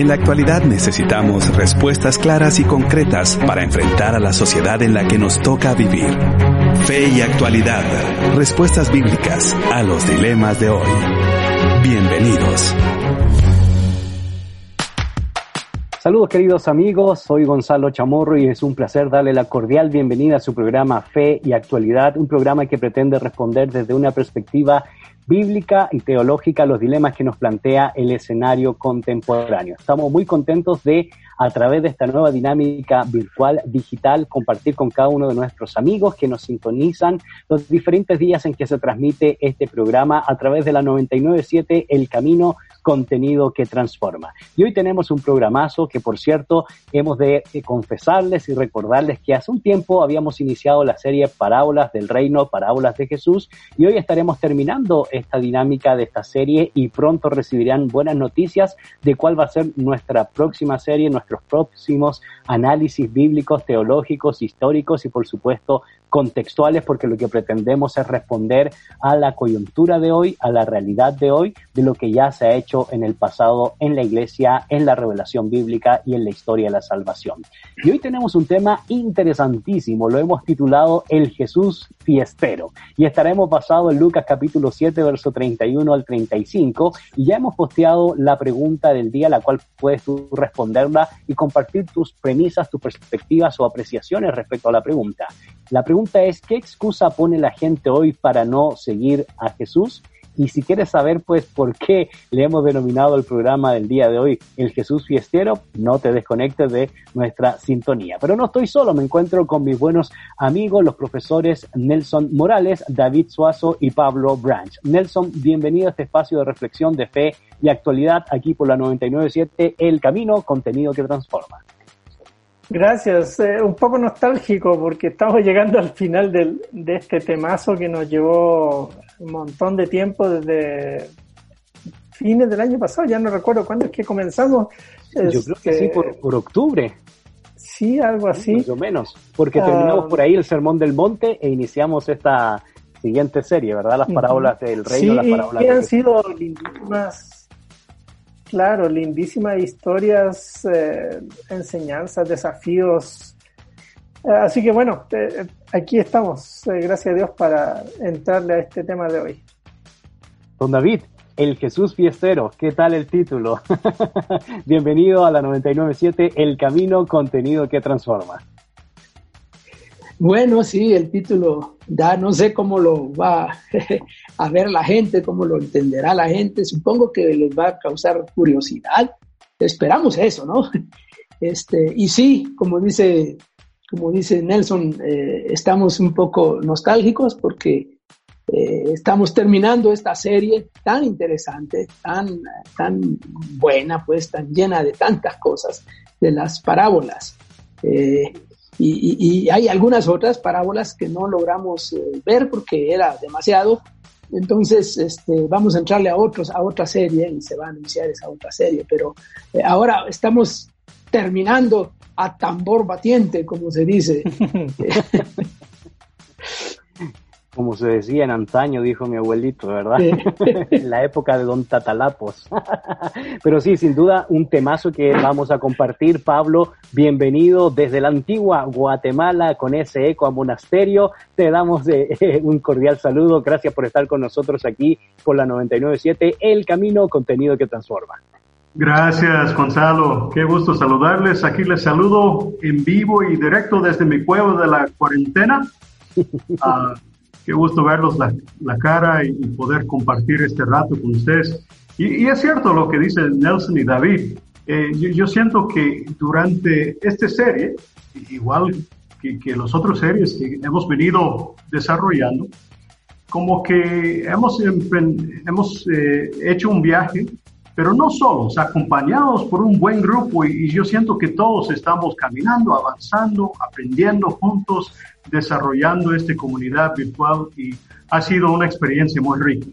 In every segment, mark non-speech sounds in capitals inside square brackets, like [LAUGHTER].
En la actualidad necesitamos respuestas claras y concretas para enfrentar a la sociedad en la que nos toca vivir. Fe y actualidad. Respuestas bíblicas a los dilemas de hoy. Bienvenidos. Saludos queridos amigos, soy Gonzalo Chamorro y es un placer darle la cordial bienvenida a su programa Fe y Actualidad, un programa que pretende responder desde una perspectiva bíblica y teológica los dilemas que nos plantea el escenario contemporáneo. Estamos muy contentos de, a través de esta nueva dinámica virtual digital, compartir con cada uno de nuestros amigos que nos sintonizan los diferentes días en que se transmite este programa a través de la 997 El Camino contenido que transforma. Y hoy tenemos un programazo que, por cierto, hemos de confesarles y recordarles que hace un tiempo habíamos iniciado la serie Parábolas del Reino, Parábolas de Jesús, y hoy estaremos terminando esta dinámica de esta serie y pronto recibirán buenas noticias de cuál va a ser nuestra próxima serie, nuestros próximos análisis bíblicos, teológicos, históricos y, por supuesto, contextuales porque lo que pretendemos es responder a la coyuntura de hoy, a la realidad de hoy, de lo que ya se ha hecho en el pasado en la iglesia, en la revelación bíblica y en la historia de la salvación. Y hoy tenemos un tema interesantísimo, lo hemos titulado El Jesús fiestero y estaremos basados en Lucas capítulo 7, verso 31 al 35 y ya hemos posteado la pregunta del día, la cual puedes tú responderla y compartir tus premisas, tus perspectivas o apreciaciones respecto a la pregunta. La pregunta es, ¿qué excusa pone la gente hoy para no seguir a Jesús? Y si quieres saber, pues, por qué le hemos denominado el programa del día de hoy el Jesús Fiestero, no te desconectes de nuestra sintonía. Pero no estoy solo, me encuentro con mis buenos amigos, los profesores Nelson Morales, David Suazo y Pablo Branch. Nelson, bienvenido a este espacio de reflexión de fe y actualidad aquí por la 997 El Camino, contenido que transforma. Gracias. Eh, un poco nostálgico porque estamos [LAUGHS] llegando al final del, de este temazo que nos llevó un montón de tiempo desde fines del año pasado. Ya no recuerdo cuándo es que comenzamos. Yo creo que sí, por, por, octubre. Sí, algo así. Más o menos. Porque terminamos por ahí el Sermón del Monte e iniciamos esta siguiente serie, ¿verdad? Las parábolas del reino, las parábolas sí, han sido lindísimas Claro, lindísimas historias, eh, enseñanzas, desafíos. Eh, así que bueno, eh, aquí estamos, gracias a Dios, para entrarle a este tema de hoy. Don David, el Jesús Fiestero, ¿qué tal el título? [LAUGHS] Bienvenido a la 997, El Camino, contenido que transforma. Bueno, sí, el título ya no sé cómo lo va [LAUGHS] a ver la gente, cómo lo entenderá la gente. Supongo que les va a causar curiosidad. Esperamos eso, ¿no? [LAUGHS] Este, y sí, como dice, como dice Nelson, eh, estamos un poco nostálgicos porque eh, estamos terminando esta serie tan interesante, tan, tan buena, pues tan llena de tantas cosas, de las parábolas. Eh, y, hay algunas otras parábolas que no logramos eh, ver porque era demasiado. Entonces, este, vamos a entrarle a otros, a otra serie y se va a anunciar esa otra serie. Pero eh, ahora estamos terminando a tambor batiente, como se dice. [LAUGHS] [LAUGHS] como se decía en antaño, dijo mi abuelito, ¿verdad? [LAUGHS] en la época de Don Tatalapos. [LAUGHS] Pero sí, sin duda, un temazo que vamos a compartir. Pablo, bienvenido desde la antigua Guatemala con ese eco a monasterio. Te damos eh, [LAUGHS] un cordial saludo. Gracias por estar con nosotros aquí por la 997, El Camino, contenido que transforma. Gracias, Gonzalo. Qué gusto saludarles. Aquí les saludo en vivo y directo desde mi pueblo de la cuarentena. Uh, Qué gusto verlos la, la cara y, poder compartir este rato con ustedes. Y, es cierto lo que dicen Nelson y David. Eh, yo, siento que durante esta serie, igual que, que los otros series que hemos venido desarrollando, como que hemos, hemos eh, hecho un viaje, pero no solos, acompañados por un buen grupo y, y, yo siento que todos estamos caminando, avanzando, aprendiendo juntos, desarrollando esta comunidad virtual y ha sido una experiencia muy rica.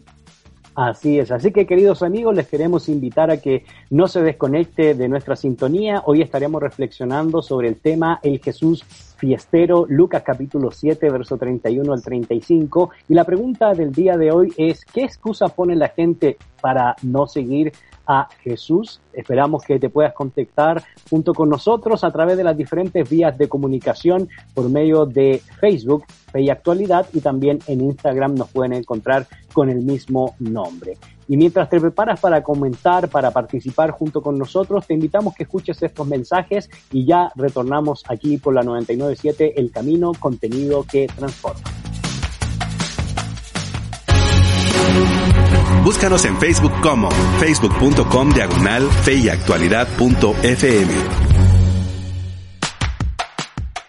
Así es, así que queridos amigos, les queremos invitar a que no se desconecte de nuestra sintonía. Hoy estaremos reflexionando sobre el tema El Jesús fiestero, Lucas capítulo 7, verso 31 al 35. Y la pregunta del día de hoy es, ¿qué excusa pone la gente para no seguir a Jesús. Esperamos que te puedas contactar junto con nosotros a través de las diferentes vías de comunicación por medio de Facebook, Fe y Actualidad, y también en Instagram nos pueden encontrar con el mismo nombre. Y mientras te preparas para comentar, para participar junto con nosotros, te invitamos que escuches estos mensajes y ya retornamos aquí por la 997 El Camino, contenido que transforma. Búscanos en Facebook como facebook.com diagonal feyactualidad.fm.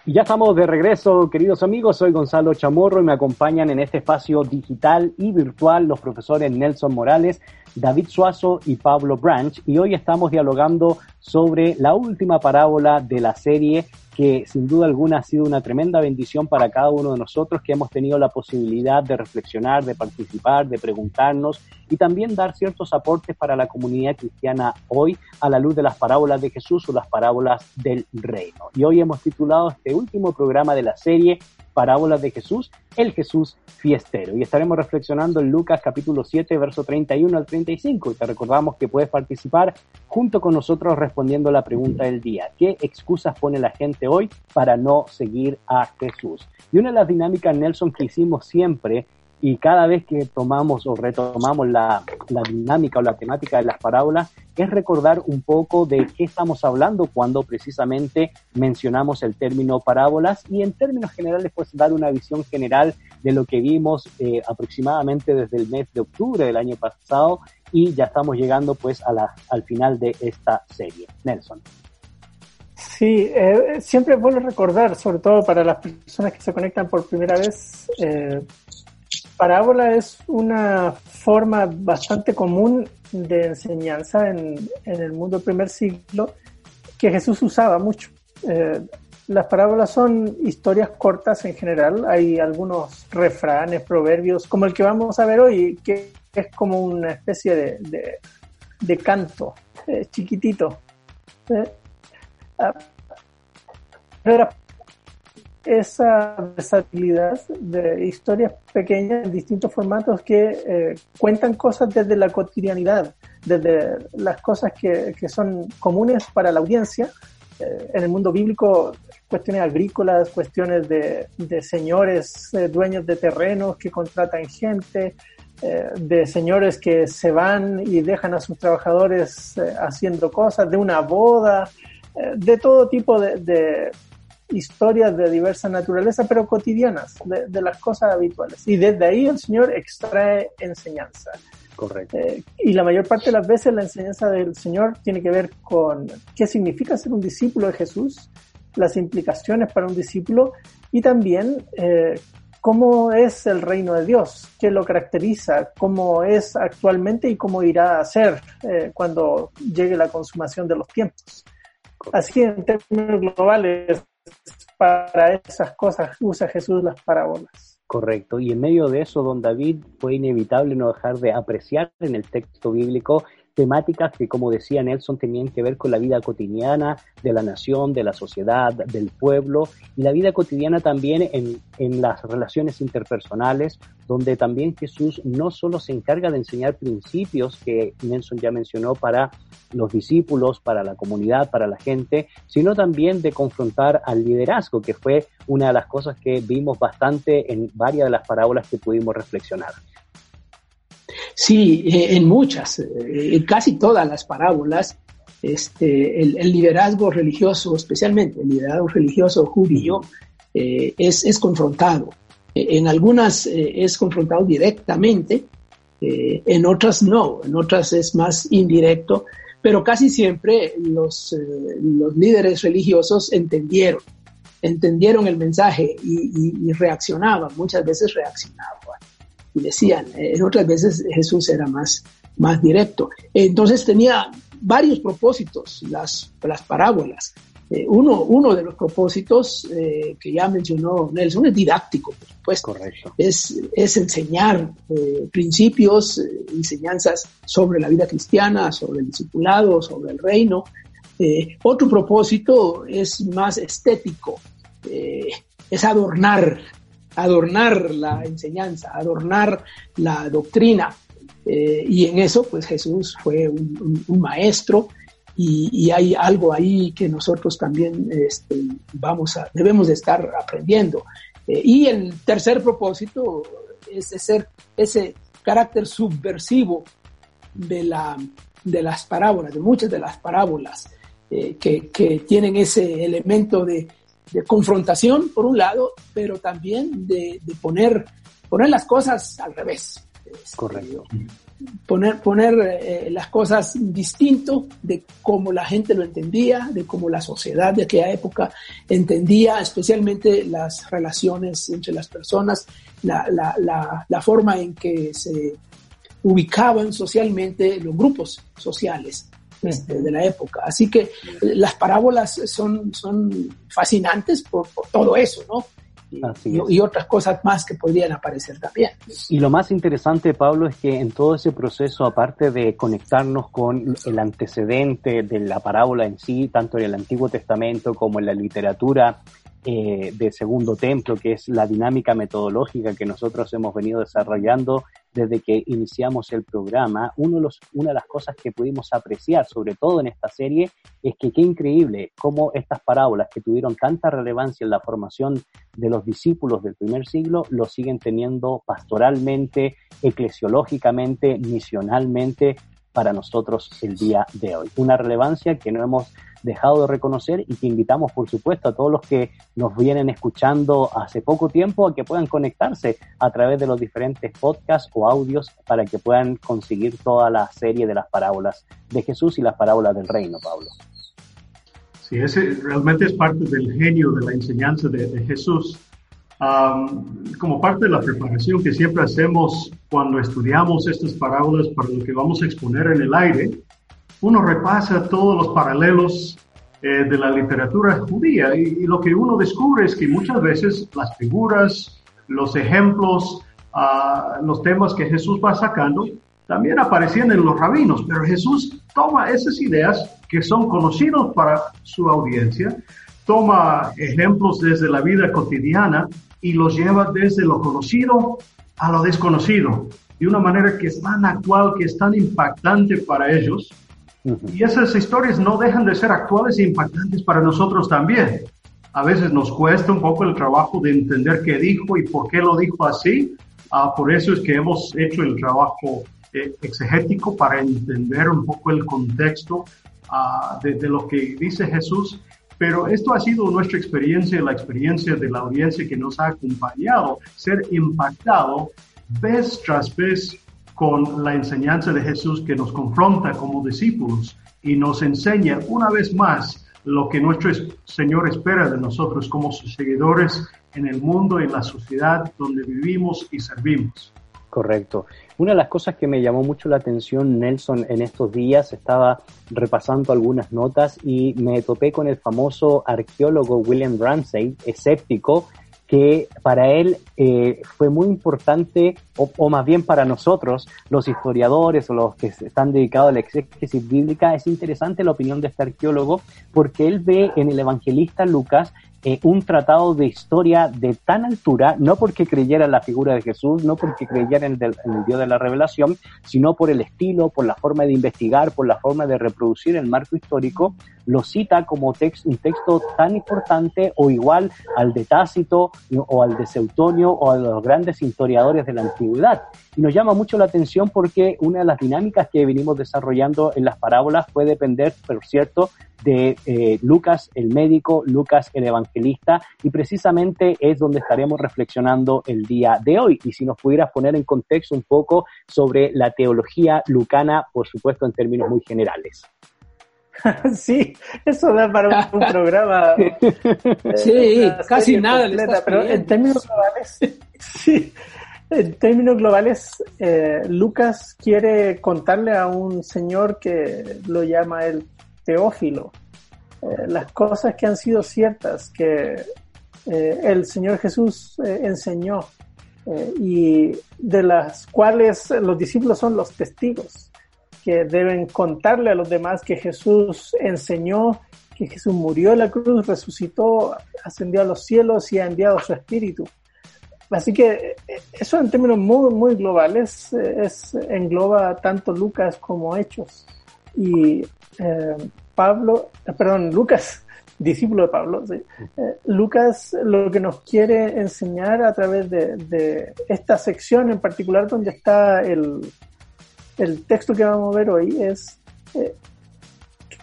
Y ya estamos de regreso, queridos amigos. Soy Gonzalo Chamorro y me acompañan en este espacio digital y virtual los profesores Nelson Morales, David Suazo y Pablo Branch. Y hoy estamos dialogando sobre la última parábola de la serie que sin duda alguna ha sido una tremenda bendición para cada uno de nosotros que hemos tenido la posibilidad de reflexionar, de participar, de preguntarnos y también dar ciertos aportes para la comunidad cristiana hoy a la luz de las parábolas de Jesús o las parábolas del reino. Y hoy hemos titulado este último programa de la serie parábolas de Jesús, el Jesús fiestero. Y estaremos reflexionando en Lucas capítulo 7, verso 31 al 35. Y te recordamos que puedes participar junto con nosotros respondiendo la pregunta del día. ¿Qué excusas pone la gente hoy para no seguir a Jesús? Y una de las dinámicas, Nelson, que hicimos siempre y cada vez que tomamos o retomamos la, dinámica o la temática de las parábolas, es recordar un poco de qué estamos hablando cuando precisamente mencionamos el término parábolas y en términos generales pues dar una visión general de lo que vimos eh, aproximadamente desde el mes de octubre del año pasado y ya estamos llegando pues a la, al final de esta serie. Nelson. Sí, eh, siempre es bueno recordar, sobre todo para las personas que se conectan por primera vez, eh, parábola es una forma bastante común de enseñanza en, el mundo del primer siglo que Jesús usaba mucho. Eh, las parábolas son historias cortas en general. Hay algunos refranes, proverbios, como el que vamos a ver hoy, que es como una especie de, canto eh, chiquitito. Eh, ah, esa versatilidad de historias pequeñas en distintos formatos que eh, cuentan cosas desde la cotidianidad, desde las cosas que, que son comunes para la audiencia. Eh, en el mundo bíblico, cuestiones agrícolas, cuestiones de, de señores eh, dueños de terrenos que contratan gente, de señores que se van y dejan a sus trabajadores haciendo cosas, de una boda, de todo tipo de historias de diversa naturaleza, pero cotidianas, de, las cosas habituales. Y desde ahí el Señor extrae enseñanza. Correcto. Eh, y la mayor parte de las veces la enseñanza del Señor tiene que ver con qué significa ser un discípulo de Jesús, las implicaciones para un discípulo y también eh, cómo es el reino de Dios, qué lo caracteriza, cómo es actualmente y cómo irá a ser eh, cuando llegue la consumación de los tiempos. Así en términos globales, para esas cosas usa Jesús las parábolas. Correcto. Y en medio de eso, don David, fue inevitable no dejar de apreciar en el texto bíblico temáticas que, como decía Nelson, tenían que ver con la vida cotidiana de la nación, de la sociedad, del pueblo, y la vida cotidiana también en, en las relaciones interpersonales, donde también Jesús no solo se encarga de enseñar principios que Nelson ya mencionó para los discípulos, para la comunidad, para la gente, sino también de confrontar al liderazgo, que fue una de las cosas que vimos bastante en varias de las parábolas que pudimos reflexionar. Sí, eh, en muchas, eh, en casi todas las parábolas, este, el, liderazgo religioso, especialmente el liderazgo religioso judío, eh, es, es, confrontado. En algunas es confrontado directamente, en otras no, en otras es más indirecto, pero casi siempre los, los líderes religiosos entendieron, entendieron el mensaje y, y reaccionaban, muchas veces reaccionaban y decían. En otras veces Jesús era más, más directo. Entonces tenía varios propósitos, las, las parábolas. Eh, uno, uno de los propósitos eh, que ya mencionó Nelson es didáctico, por supuesto. Correcto. Es, es enseñar eh, principios, enseñanzas sobre la vida cristiana, sobre el discipulado, sobre el reino. otro propósito es más estético, es adornar adornar la enseñanza, adornar la doctrina. y en eso, pues Jesús fue un, maestro y, hay algo ahí que nosotros también este, vamos a, debemos de estar aprendiendo. y el tercer propósito es ser ese carácter subversivo de, la, de las parábolas, de muchas de las parábolas eh, que, que, tienen ese elemento de, de, confrontación, por un lado, pero también de, de poner, poner las cosas al revés. Correcto. Poner, poner eh, las cosas distinto de cómo la gente lo entendía, de cómo la sociedad de aquella época entendía, especialmente las relaciones entre las personas, la, la, la, la forma en que se ubicaban socialmente los grupos sociales este, de la época. Así que eh, las parábolas son, son fascinantes por, todo eso, ¿no? Y, otras cosas más que podrían aparecer también. Y lo más interesante, Pablo, es que en todo ese proceso, aparte de conectarnos con el antecedente de la parábola en sí, tanto en el Antiguo Testamento como en la literatura eh, de Segundo Templo, que es la dinámica metodológica que nosotros hemos venido desarrollando desde que iniciamos el programa, uno de los, una de las cosas que pudimos apreciar, sobre todo en esta serie, es que qué increíble cómo estas parábolas que tuvieron tanta relevancia en la formación de los discípulos del primer siglo, lo siguen teniendo pastoralmente, eclesiológicamente, misionalmente para nosotros el día de hoy. Una relevancia que no hemos dejado de reconocer y que invitamos, por supuesto, a todos los que nos vienen escuchando hace poco tiempo a que puedan conectarse a través de los diferentes podcasts o audios para que puedan conseguir toda la serie de las parábolas de Jesús y las parábolas del reino, Pablo. Sí, ese realmente es parte del genio de la enseñanza de, Jesús. Como parte de la preparación que siempre hacemos cuando estudiamos estas parábolas para lo que vamos a exponer en el aire, uno repasa todos los paralelos eh, de la literatura judía y, lo que uno descubre es que muchas veces las figuras, los ejemplos, uh, los temas que Jesús va sacando también aparecían en los rabinos, pero Jesús toma esas ideas que son conocidos para su audiencia, toma ejemplos desde la vida cotidiana y los lleva desde lo conocido a lo desconocido, de una manera que es tan actual, que es tan impactante para ellos, y esas historias no dejan de ser actuales e impactantes para nosotros también. A veces nos cuesta un poco el trabajo de entender qué dijo y por qué lo dijo así. Uh, por eso es que hemos hecho el trabajo eh, exegético para entender un poco el contexto uh, de, de, lo que dice Jesús. Pero esto ha sido nuestra experiencia, la experiencia de la audiencia que nos ha acompañado, ser impactado vez tras vez con la enseñanza de Jesús que nos confronta como discípulos y nos enseña una vez más lo que nuestro Señor espera de nosotros como sus seguidores en el mundo y en la sociedad donde vivimos y servimos. Correcto. Una de las cosas que me llamó mucho la atención, Nelson, en estos días, estaba repasando algunas notas y me topé con el famoso arqueólogo William Ramsay, escéptico, que para él eh, fue muy importante, o, más bien para nosotros, los historiadores o los que están dedicados a la exégesis bíblica, es interesante la opinión de este arqueólogo porque él ve en el evangelista Lucas eh, un tratado de historia de tan altura, no porque creyera en la figura de Jesús, no porque creyera en el, Dios de la revelación, sino por el estilo, por la forma de investigar, por la forma de reproducir el marco histórico, lo cita como un texto tan importante o igual al de Tácito o al de Seutonio o a los grandes historiadores de la antigüedad. Y nos llama mucho la atención porque una de las dinámicas que venimos desarrollando en las parábolas puede depender, por cierto, de eh, Lucas el médico, Lucas el evangelista, y precisamente es donde estaremos reflexionando el día de hoy. Y si nos pudieras poner en contexto un poco sobre la teología lucana, por supuesto en términos muy generales. [LAUGHS] Sí, eso da para un, programa. [LAUGHS] sí, casi nada. pero en términos globales, [LAUGHS] sí, en términos globales, eh, Lucas quiere contarle a un señor que lo llama el Teófilo, eh, las cosas que han sido ciertas, que eh, el Señor Jesús eh, enseñó y de las cuales los discípulos son los testigos, que deben contarle a los demás que Jesús enseñó, que Jesús murió en la cruz, resucitó, ascendió a los cielos y ha enviado su Espíritu. así que eso en términos muy, muy globales es, engloba tanto Lucas como Hechos. Y Pablo, perdón, Lucas [LAUGHS] discípulo de Pablo. Eh, Lucas lo que nos quiere enseñar a través de, esta sección en particular donde está el, el, texto que vamos a ver hoy es eh,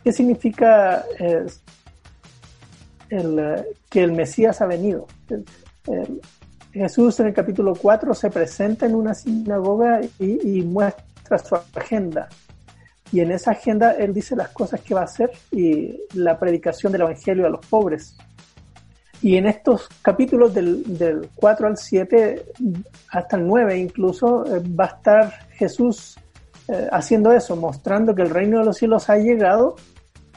qué significa eh, que el Mesías ha venido. Jesús en el capítulo 4 se presenta en una sinagoga y, y muestra su agenda y en esa agenda él dice las cosas que va a hacer y la predicación del Evangelio a los pobres. Y en estos capítulos del, del 4 al 7, hasta el 9 incluso, eh, va a estar Jesús eh, haciendo eso, mostrando que el reino de los cielos ha llegado,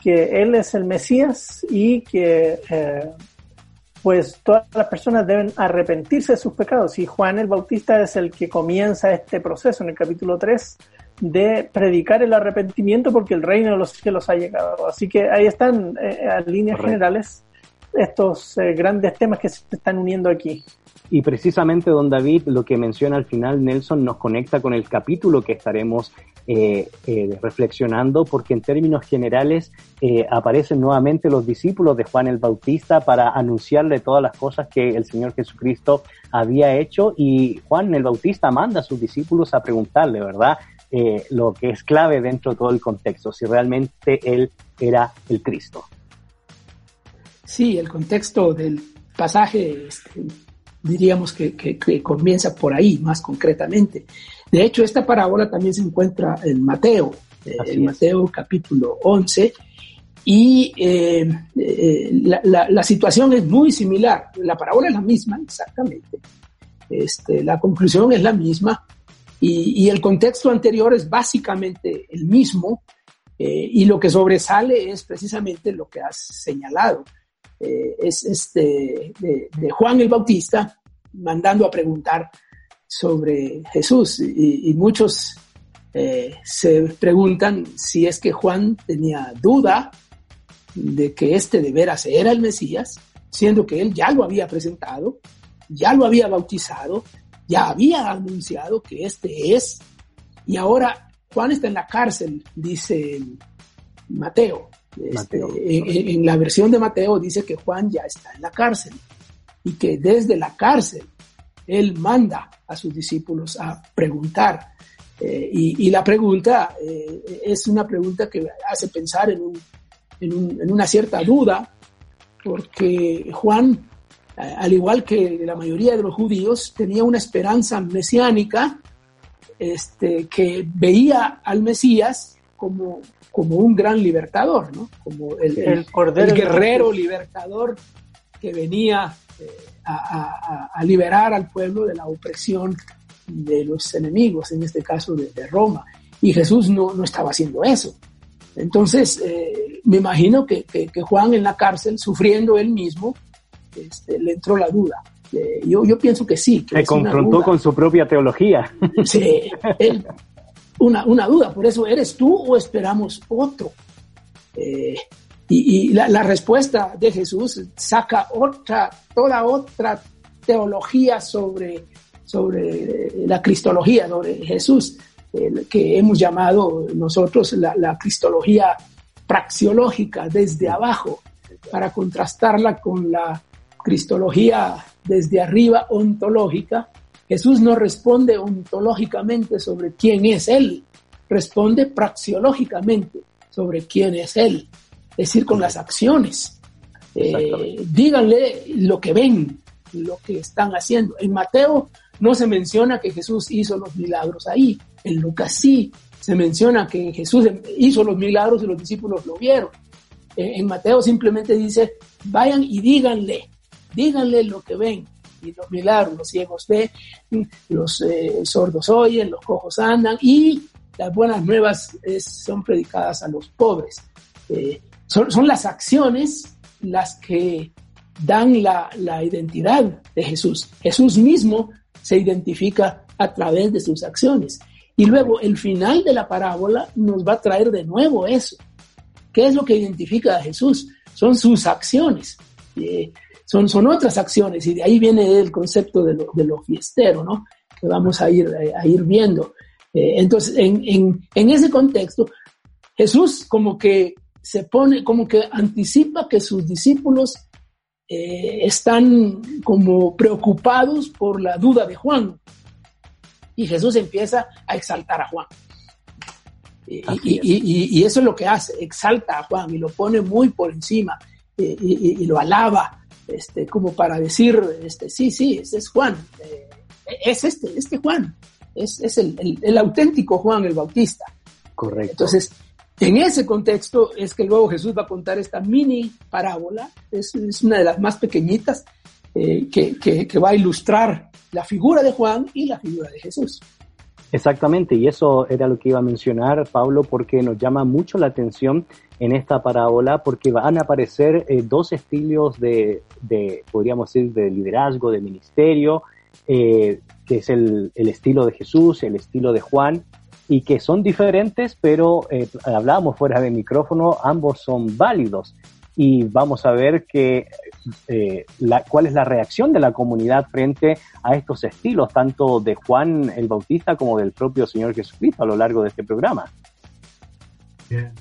que Él es el Mesías y que eh, pues todas las personas deben arrepentirse de sus pecados. Y Juan el Bautista es el que comienza este proceso en el capítulo 3 de predicar el arrepentimiento porque el reino de los cielos ha llegado. Así que ahí están, eh, en líneas generales, estos eh, grandes temas que se están uniendo aquí. Y precisamente, don David, lo que menciona al final Nelson nos conecta con el capítulo que estaremos eh, reflexionando, porque en términos generales aparecen nuevamente los discípulos de Juan el Bautista para anunciarle todas las cosas que el Señor Jesucristo había hecho y Juan el Bautista manda a sus discípulos a preguntarle, ¿verdad? Eh, lo que es clave dentro de todo el contexto, si realmente él era el Cristo. Sí, el contexto del pasaje este, diríamos que, comienza por ahí más concretamente. De hecho, esta parábola también se encuentra en Mateo, eh, en Mateo capítulo 11, y eh, la, situación es muy similar. La parábola es la misma, exactamente. Este, la conclusión es la misma, y, el contexto anterior es básicamente el mismo eh, y lo que sobresale es precisamente lo que has señalado. Eh, es este de, Juan el Bautista mandando a preguntar sobre Jesús y, muchos eh, se preguntan si es que Juan tenía duda de que este de veras era el Mesías, siendo que él ya lo había presentado, ya lo había bautizado ya había anunciado que este es, y ahora Juan está en la cárcel, dice Mateo. Este, en, la versión de Mateo dice que Juan ya está en la cárcel y que desde la cárcel él manda a sus discípulos a preguntar. Eh, y, la pregunta eh, es una pregunta que hace pensar en, en una cierta duda, porque Juan al igual que la mayoría de los judíos, tenía una esperanza mesiánica este, que veía al Mesías como, como un gran libertador, ¿no? como el, el, guerrero libertador que venía eh, a, liberar al pueblo de la opresión de los enemigos, en este caso de, Roma. Y Jesús no, no, estaba haciendo eso. Entonces, eh, me imagino que, que, Juan en la cárcel, sufriendo él mismo, este, le entró la duda. Eh, yo, yo pienso que sí. Que Se confrontó con su propia teología. Sí, una, una duda, por eso, ¿eres tú o esperamos otro? Eh, y, la, respuesta de Jesús saca otra, toda otra teología sobre, sobre la cristología, sobre Jesús, que hemos llamado nosotros la, la cristología praxiológica desde abajo, para contrastarla con la cristología desde arriba ontológica, Jesús no responde ontológicamente sobre quién es Él, responde praxiológicamente sobre quién es Él, es decir, con las acciones. Eh, díganle lo que ven, lo que están haciendo. En Mateo no se menciona que Jesús hizo los milagros ahí, en Lucas sí se menciona que Jesús hizo los milagros y los discípulos lo vieron. Eh, en Mateo simplemente dice, vayan y díganle, díganle lo que ven. Y los milagros, los ciegos ven, los eh, sordos oyen, los cojos andan y las buenas nuevas son predicadas a los pobres. Eh, son, las acciones las que dan la, la identidad de Jesús. Jesús mismo se identifica a través de sus acciones. Y luego el final de la parábola nos va a traer de nuevo eso. ¿Qué es lo que identifica a Jesús? Son sus acciones. Eh, son, son otras acciones y de ahí viene el concepto de lo, de lo fiestero, ¿no? Que vamos a ir, a ir viendo. Eh, entonces, en, en, en ese contexto, Jesús como que se pone, como que anticipa que sus discípulos eh, están como preocupados por la duda de Juan. Y Jesús empieza a exaltar a Juan. Y, eso es lo que hace, exalta a Juan y lo pone muy por encima y, lo alaba, este, como para decir, este, sí, sí, este es Juan, eh, es este, este Juan, es, es el, el, auténtico Juan el Bautista. Correcto. Entonces, en ese contexto es que luego Jesús va a contar esta mini parábola, es, una de las más pequeñitas, eh, que, que, va a ilustrar la figura de Juan y la figura de Jesús. Exactamente, y eso era lo que iba a mencionar Pablo, porque nos llama mucho la atención en esta parábola, porque van a aparecer eh, dos estilos de, de, podríamos decir, de liderazgo, de ministerio, eh, que es el, el, estilo de Jesús, el estilo de Juan, y que son diferentes, pero eh, hablábamos fuera de micrófono, ambos son válidos. Y vamos a ver que, eh, la, cuál es la reacción de la comunidad frente a estos estilos, tanto de Juan el Bautista como del propio Señor Jesucristo a lo largo de este programa. Bien.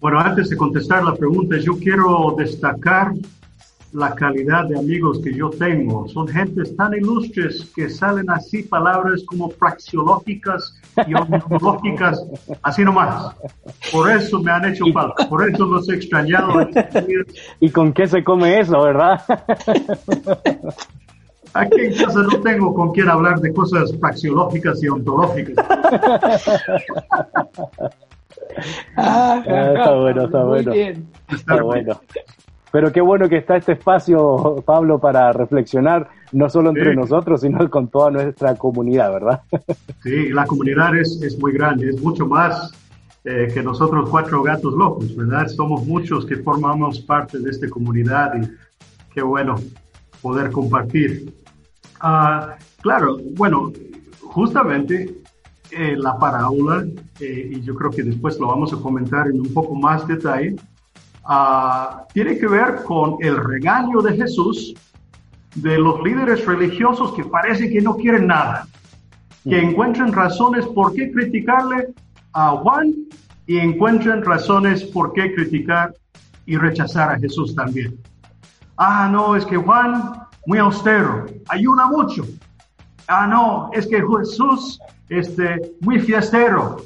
Bueno, antes de contestar la pregunta, yo quiero destacar la calidad de amigos que yo tengo. Son gentes tan ilustres que salen así palabras como praxiológicas y ontológicas, así nomás. Por eso me han hecho falta, por eso los he extrañado. [LAUGHS] ¿Y con qué se come eso, verdad? [LAUGHS] Aquí en casa no tengo con quién hablar de cosas praxiológicas y ontológicas. [LAUGHS] Ah, está bueno, está bueno. Está bueno. Pero qué bueno que está este espacio, Pablo, para reflexionar, no solo entre nosotros, sino con toda nuestra comunidad, ¿verdad? Sí, la comunidad es, es muy grande, es mucho más eh, que nosotros cuatro gatos locos, ¿verdad? Somos muchos que formamos parte de esta comunidad y qué bueno poder compartir. Ah, claro, bueno, justamente eh, la parábola, eh, y yo creo que después lo vamos a comentar en un poco más detalle, Ah, tiene que ver con el regaño de Jesús de los líderes religiosos que parece que no quieren nada, que encuentran razones por qué criticarle a Juan y encuentran razones por qué criticar y rechazar a Jesús también. Ah, no, es que Juan muy austero, ayuna mucho. Ah, no, es que Jesús este, muy fiestero,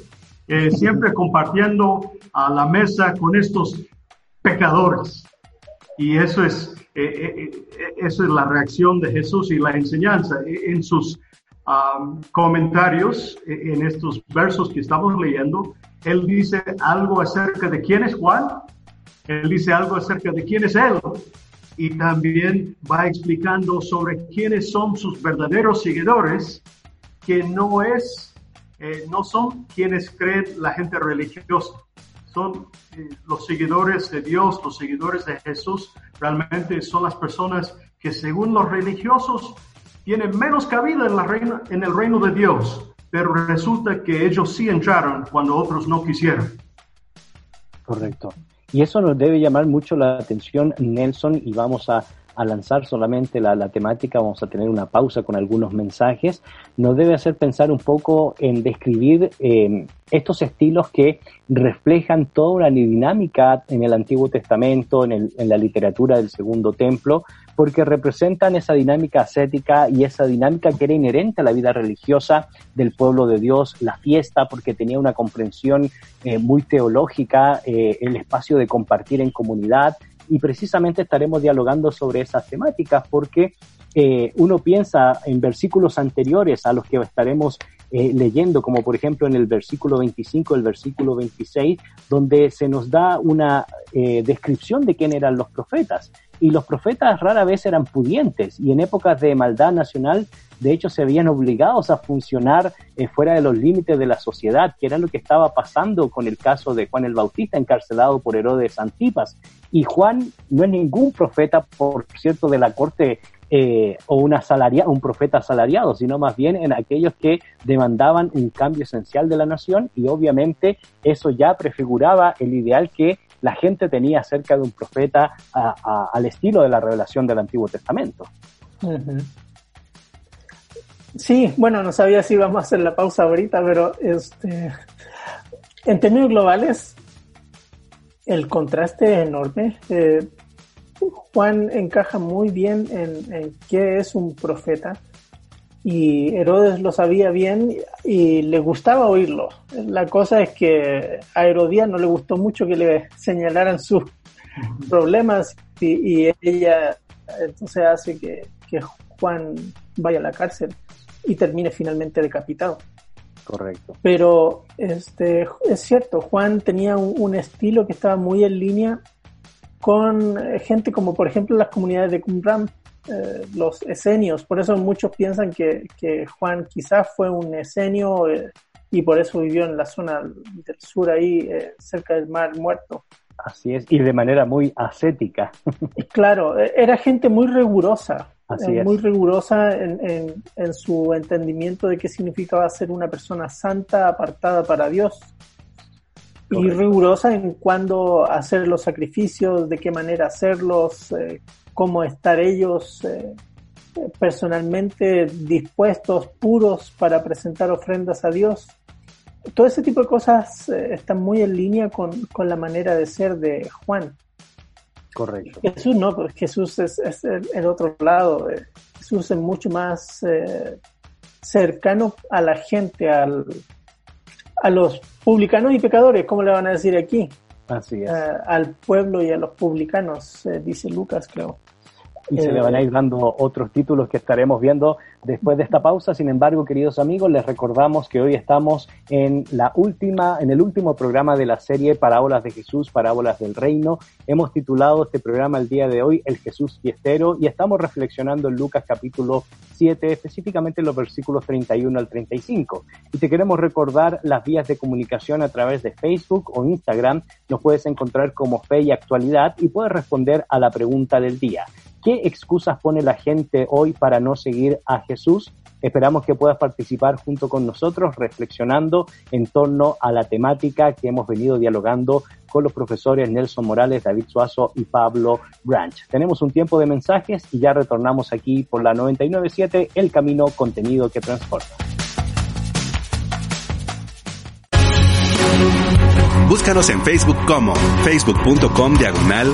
eh, [LAUGHS] siempre compartiendo a la mesa con estos pecadores. Y eso es, eh, eh, eh, eso es la reacción de Jesús y la enseñanza. En sus comentarios, en estos versos que estamos leyendo, él dice algo acerca de quién es Juan, él dice algo acerca de quién es él, y también va explicando sobre quiénes son sus verdaderos seguidores, que no es, no son quienes creen la gente religiosa son eh, los seguidores de Dios, los seguidores de Jesús, realmente son las personas que según los religiosos tienen menos cabida en, la reina, en el reino de Dios, pero resulta que ellos sí entraron cuando otros no quisieron. Correcto. Y eso nos debe llamar mucho la atención, Nelson, y vamos a a lanzar solamente la, la, temática, vamos a tener una pausa con algunos mensajes, nos debe hacer pensar un poco en describir eh, estos estilos que reflejan toda una dinámica en el Antiguo Testamento, en, el, en la literatura del Segundo Templo, porque representan esa dinámica ascética y esa dinámica que era inherente a la vida religiosa del pueblo de Dios, la fiesta, porque tenía una comprensión eh, muy teológica, eh, el espacio de compartir en comunidad, y precisamente estaremos dialogando sobre esas temáticas porque eh, uno piensa en versículos anteriores a los que estaremos eh, leyendo, como por ejemplo en el versículo 25, el versículo 26, donde se nos da una eh, descripción de quién eran los profetas. Y los profetas rara vez eran pudientes y en épocas de maldad nacional, de hecho, se veían obligados a funcionar fuera de los límites de la sociedad, que era lo que estaba pasando con el caso de Juan el Bautista, encarcelado por Herodes Antipas. Y Juan no es ningún profeta, por cierto, de la corte eh, o una salaria, un profeta asalariado, sino más bien en aquellos que demandaban un cambio esencial de la nación y obviamente eso ya prefiguraba el ideal que la gente tenía acerca de un profeta al estilo de la revelación del Antiguo Testamento. Sí, bueno, no sabía si íbamos a hacer la pausa ahorita, pero este, en términos globales, el contraste es enorme. Eh, Juan encaja muy bien en, en qué es un profeta y Herodes lo sabía bien y le gustaba oírlo. La cosa es que a Herodías no le gustó mucho que le señalaran sus problemas y, ella entonces hace que, que, Juan vaya a la cárcel y termine finalmente decapitado. Correcto. Pero este, es cierto, Juan tenía un, estilo que estaba muy en línea con gente como por ejemplo las comunidades de Qumran, eh, los esenios. Por eso muchos piensan que, que Juan quizás fue un esenio eh, y por eso vivió en la zona del sur ahí, eh, cerca del mar muerto. Así es, y de manera muy ascética. claro, era gente muy rigurosa, muy rigurosa en, en, su entendimiento de qué significaba ser una persona santa, apartada para Dios. Y rigurosa en cuándo hacer los sacrificios, de qué manera hacerlos, eh, cómo estar ellos eh, personalmente dispuestos, puros para presentar ofrendas a Dios. Todo ese tipo de cosas eh, están muy en línea con, con la manera de ser de Juan. Correcto. Jesús no, porque Jesús es, el, otro lado. Eh, Jesús es mucho más eh, cercano a la gente, al, a los publicanos y pecadores, como le van a decir aquí. Así es. Eh, al pueblo y a los publicanos, dice Lucas, creo y se le van a ir dando otros títulos que estaremos viendo después de esta pausa. Sin embargo, queridos amigos, les recordamos que hoy estamos en la última, en el último programa de la serie Parábolas de Jesús, Parábolas del Reino. Hemos titulado este programa el día de hoy El Jesús Fiestero y estamos reflexionando en Lucas capítulo 7, específicamente en los versículos 31 al 35. Y te queremos recordar las vías de comunicación a través de Facebook o Instagram. Nos puedes encontrar como Fe y Actualidad y puedes responder a la pregunta del día. ¿Qué excusas pone la gente hoy para no seguir a Jesús? Esperamos que puedas participar junto con nosotros reflexionando en torno a la temática que hemos venido dialogando con los profesores Nelson Morales, David Suazo y Pablo Branch. Tenemos un tiempo de mensajes y ya retornamos aquí por la 997 El Camino Contenido que Transforma. Búscanos en Facebook como facebook.com diagonal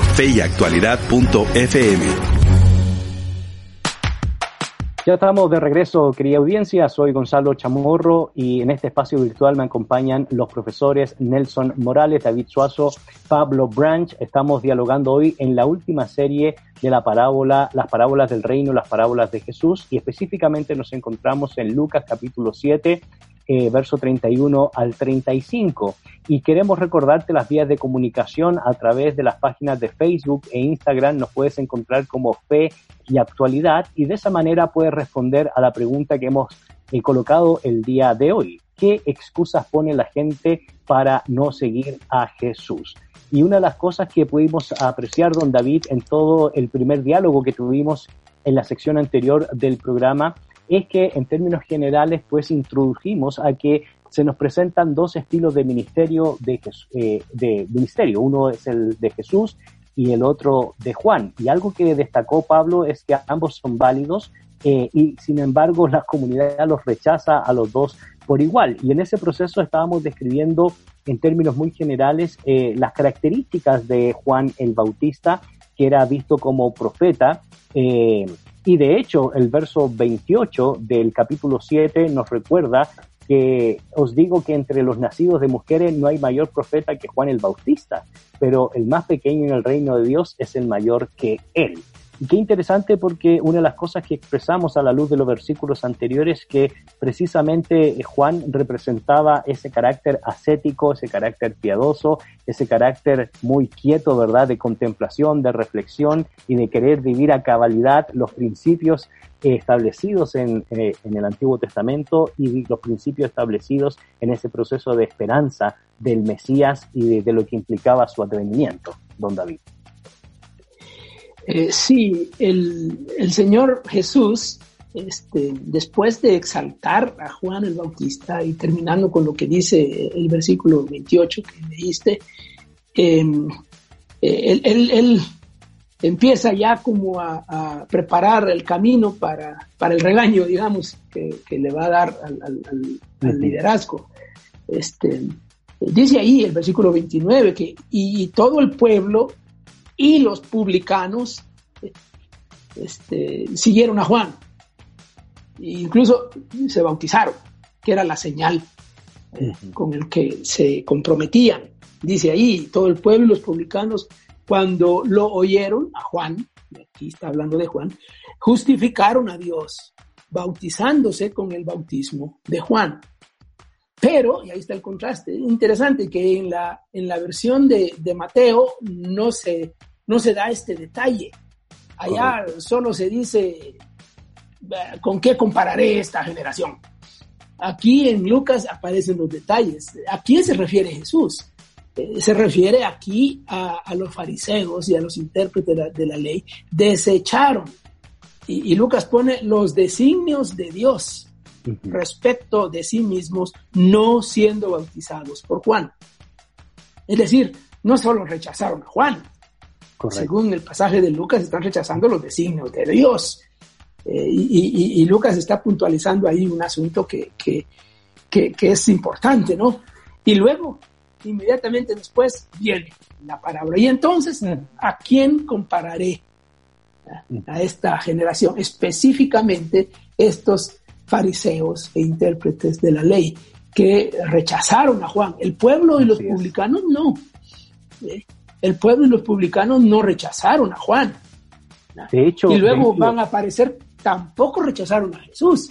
Ya estamos de regreso, querida audiencia. Soy Gonzalo Chamorro y en este espacio virtual me acompañan los profesores Nelson Morales, David Suazo, Pablo Branch. Estamos dialogando hoy en la última serie de la parábola, las parábolas del reino, las parábolas de Jesús y específicamente nos encontramos en Lucas capítulo 7 eh, verso 31 al 35. Y queremos recordarte las vías de comunicación a través de las páginas de Facebook e Instagram. Nos puedes encontrar como Fe y Actualidad y de esa manera puedes responder a la pregunta que hemos eh, colocado el día de hoy. ¿Qué excusas pone la gente para no seguir a Jesús? Y una de las cosas que pudimos apreciar, don David, en todo el primer diálogo que tuvimos en la sección anterior del programa, es que en términos generales pues introdujimos a que se nos presentan dos estilos de ministerio de, eh, de ministerio. Uno es el de Jesús y el otro de Juan. Y algo que destacó Pablo es que ambos son válidos eh, y sin embargo la comunidad los rechaza a los dos por igual. Y en ese proceso estábamos describiendo en términos muy generales eh, las características de Juan el Bautista, que era visto como profeta, eh, y de hecho, el verso 28 del capítulo 7 nos recuerda que os digo que entre los nacidos de mujeres no hay mayor profeta que Juan el Bautista, pero el más pequeño en el reino de Dios es el mayor que él. Y qué interesante porque una de las cosas que expresamos a la luz de los versículos anteriores que precisamente Juan representaba ese carácter ascético, ese carácter piadoso, ese carácter muy quieto, ¿verdad? De contemplación, de reflexión y de querer vivir a cabalidad los principios establecidos en, eh, en, el Antiguo Testamento y los principios establecidos en ese proceso de esperanza del Mesías y de, de lo que implicaba su advenimiento, don David. Eh, sí, el, Señor Jesús, este, después de exaltar a Juan el Bautista y terminando con lo que dice el versículo 28 que leíste, em, él, él, empieza ya como a, preparar el camino para, para, el regaño, digamos, que, le va a dar al, liderazgo. Este, dice ahí el versículo 29 que y, todo el pueblo y los publicanos este, siguieron a Juan. E incluso se bautizaron, que era la señal eh, con el que se comprometían. Dice ahí, todo el pueblo y los publicanos cuando lo oyeron a Juan, aquí está hablando de Juan, justificaron a Dios, bautizándose con el bautismo de Juan. Pero, y ahí está el contraste, interesante que en la, en la versión de, Mateo no se, no se da este detalle. Allá solo se dice, ¿con qué compararé esta generación? Aquí en Lucas aparecen los detalles. ¿A quién se refiere Jesús? Eh, se refiere aquí a, los fariseos y a los intérpretes de la, ley, desecharon. Y, Lucas pone los designios de Dios respecto de sí mismos, no siendo bautizados por Juan. Es decir, no solo rechazaron a Juan, según el pasaje de Lucas, están rechazando los designios de Dios. Eh, y, Lucas está puntualizando ahí un asunto que, que, que, es importante, ¿no? Y luego inmediatamente después viene la palabra. Y entonces, mm. ¿a quién compararé a esta generación? Específicamente estos fariseos e intérpretes de la ley que rechazaron a Juan. El pueblo y los publicanos no. El pueblo y los publicanos no rechazaron a Juan. De hecho, y luego van a aparecer, tampoco rechazaron a Jesús.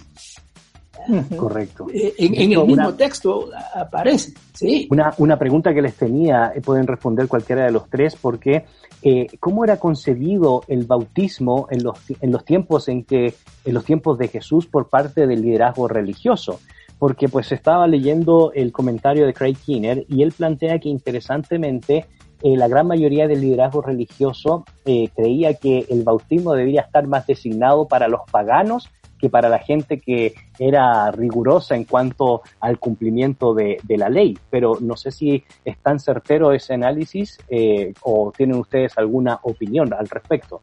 Correcto. Eh, en, el mismo texto aparece, sí. Una, una pregunta que les tenía, eh, pueden responder cualquiera de los tres, porque eh, ¿cómo era concebido el bautismo en los, en los tiempos en que, en los tiempos de Jesús por parte del liderazgo religioso? Porque pues estaba leyendo el comentario de Craig Kinner y él plantea que interesantemente la gran mayoría del liderazgo religioso creía que el bautismo debería estar más designado para los paganos que para la gente que era rigurosa en cuanto al cumplimiento de, la ley. Pero no sé si es tan certero ese análisis eh, o tienen ustedes alguna opinión al respecto.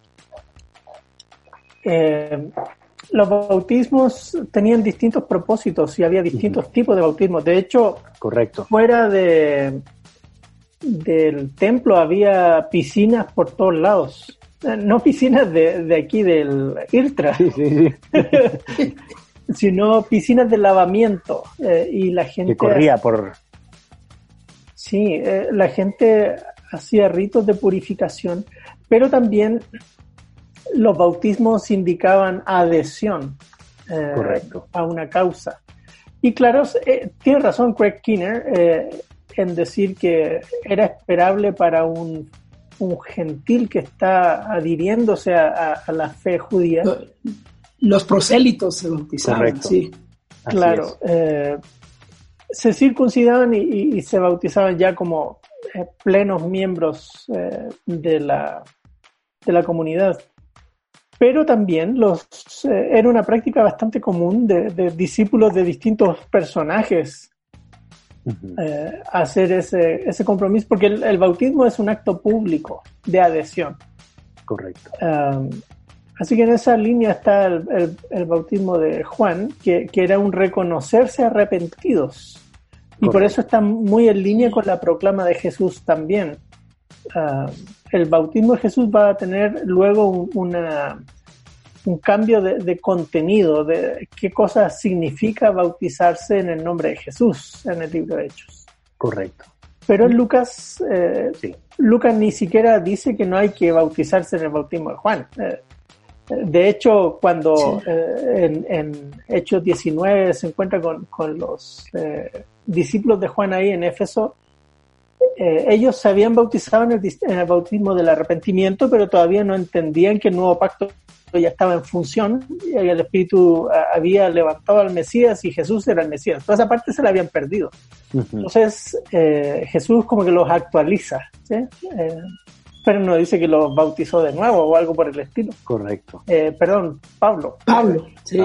Eh, los bautismos tenían distintos propósitos y había distintos tipos de bautismos. De hecho, correcto. Fuera de del templo había piscinas por todos lados no piscinas de, aquí del IRTRA, [LAUGHS] sino piscinas de lavamiento. Eh, y la gente... Que corría por... Sí, eh, la gente hacía ritos de purificación, pero también los bautismos indicaban adhesión eh, a una causa. Y claro, tiene razón Craig Kinner en decir que era esperable para un un gentil que está adhiriéndose a, la fe judía. Los prosélitos se bautizaban, sí. claro. Eh, se circuncidaban y, se bautizaban ya como eh, plenos miembros eh, de, la, de la comunidad. Pero también los, era una práctica bastante común de discípulos de distintos personajes eh, hacer ese, ese compromiso, porque el, bautismo es un acto público de adhesión. Correcto. así que en esa línea está el, el, bautismo de Juan, que, que, era un reconocerse arrepentidos. Y por eso está muy en línea con la proclama de Jesús también. el bautismo de Jesús va a tener luego una, un cambio de, contenido, de qué cosa significa bautizarse en el nombre de Jesús en el libro de Hechos. Correcto. Pero en Lucas, eh, Lucas ni siquiera dice que no hay que bautizarse en el bautismo de Juan. Eh, de hecho, cuando eh, en, Hechos 19 se encuentra con, los discípulos de Juan ahí en Éfeso, ellos se habían bautizado en el, en el, bautismo del arrepentimiento, pero todavía no entendían que el nuevo pacto ya estaba en función y el Espíritu ah, había levantado al Mesías y Jesús era el Mesías. Toda esa parte se la habían perdido. Entonces eh, Jesús como que los actualiza, eh, pero no dice que los bautizó de nuevo o algo por el estilo. Correcto. Eh, perdón, Pablo. Pablo, sí.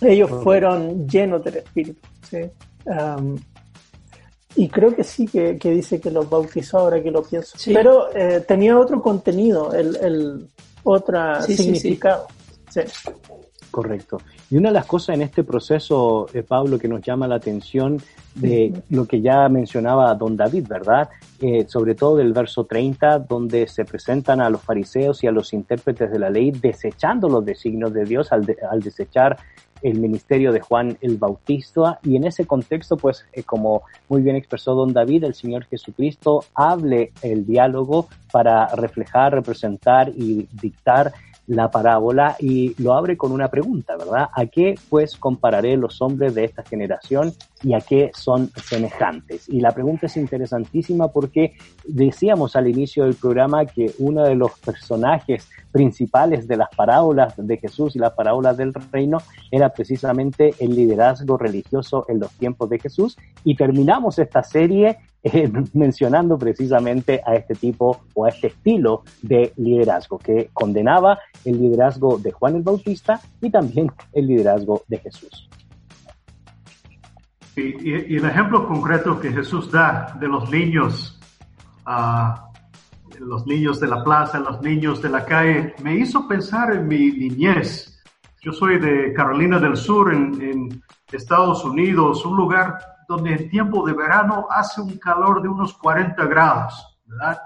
ellos fueron llenos del Espíritu. Y creo que sí, que, dice que los bautizó ahora que lo pienso. Pero eh, tenía otro contenido, el, el otro significado. Sí, Correcto. Y una de las cosas en este proceso, eh, Pablo, que nos llama la atención de lo que ya mencionaba don David, ¿verdad? Eh, sobre todo del verso 30, donde se presentan a los fariseos y a los intérpretes de la ley desechando los designios de Dios al, al desechar el ministerio de Juan el Bautista. Y en ese contexto, pues eh, como muy bien expresó don David, el Señor Jesucristo hable el diálogo para reflejar, representar y dictar la parábola. Y lo abre con una pregunta, ¿verdad? ¿A qué pues compararé los hombres de esta generación y a qué son semejantes? Y la pregunta es interesantísima porque decíamos al inicio del programa que uno de los personajes principales de las parábolas de Jesús y las parábolas del reino era precisamente el liderazgo religioso en los tiempos de Jesús y terminamos esta serie eh, [LAUGHS] mencionando precisamente a este tipo o a este estilo de liderazgo que condenaba el liderazgo de Juan el Bautista y también el liderazgo de Jesús. Y, el ejemplo concreto que Jesús da de los niños, uh, los niños de la plaza, los niños de la calle, me hizo pensar en mi niñez. Yo soy de Carolina del Sur, en, en Estados Unidos, un lugar donde en tiempo de verano hace un calor de unos 40 grados, ¿verdad?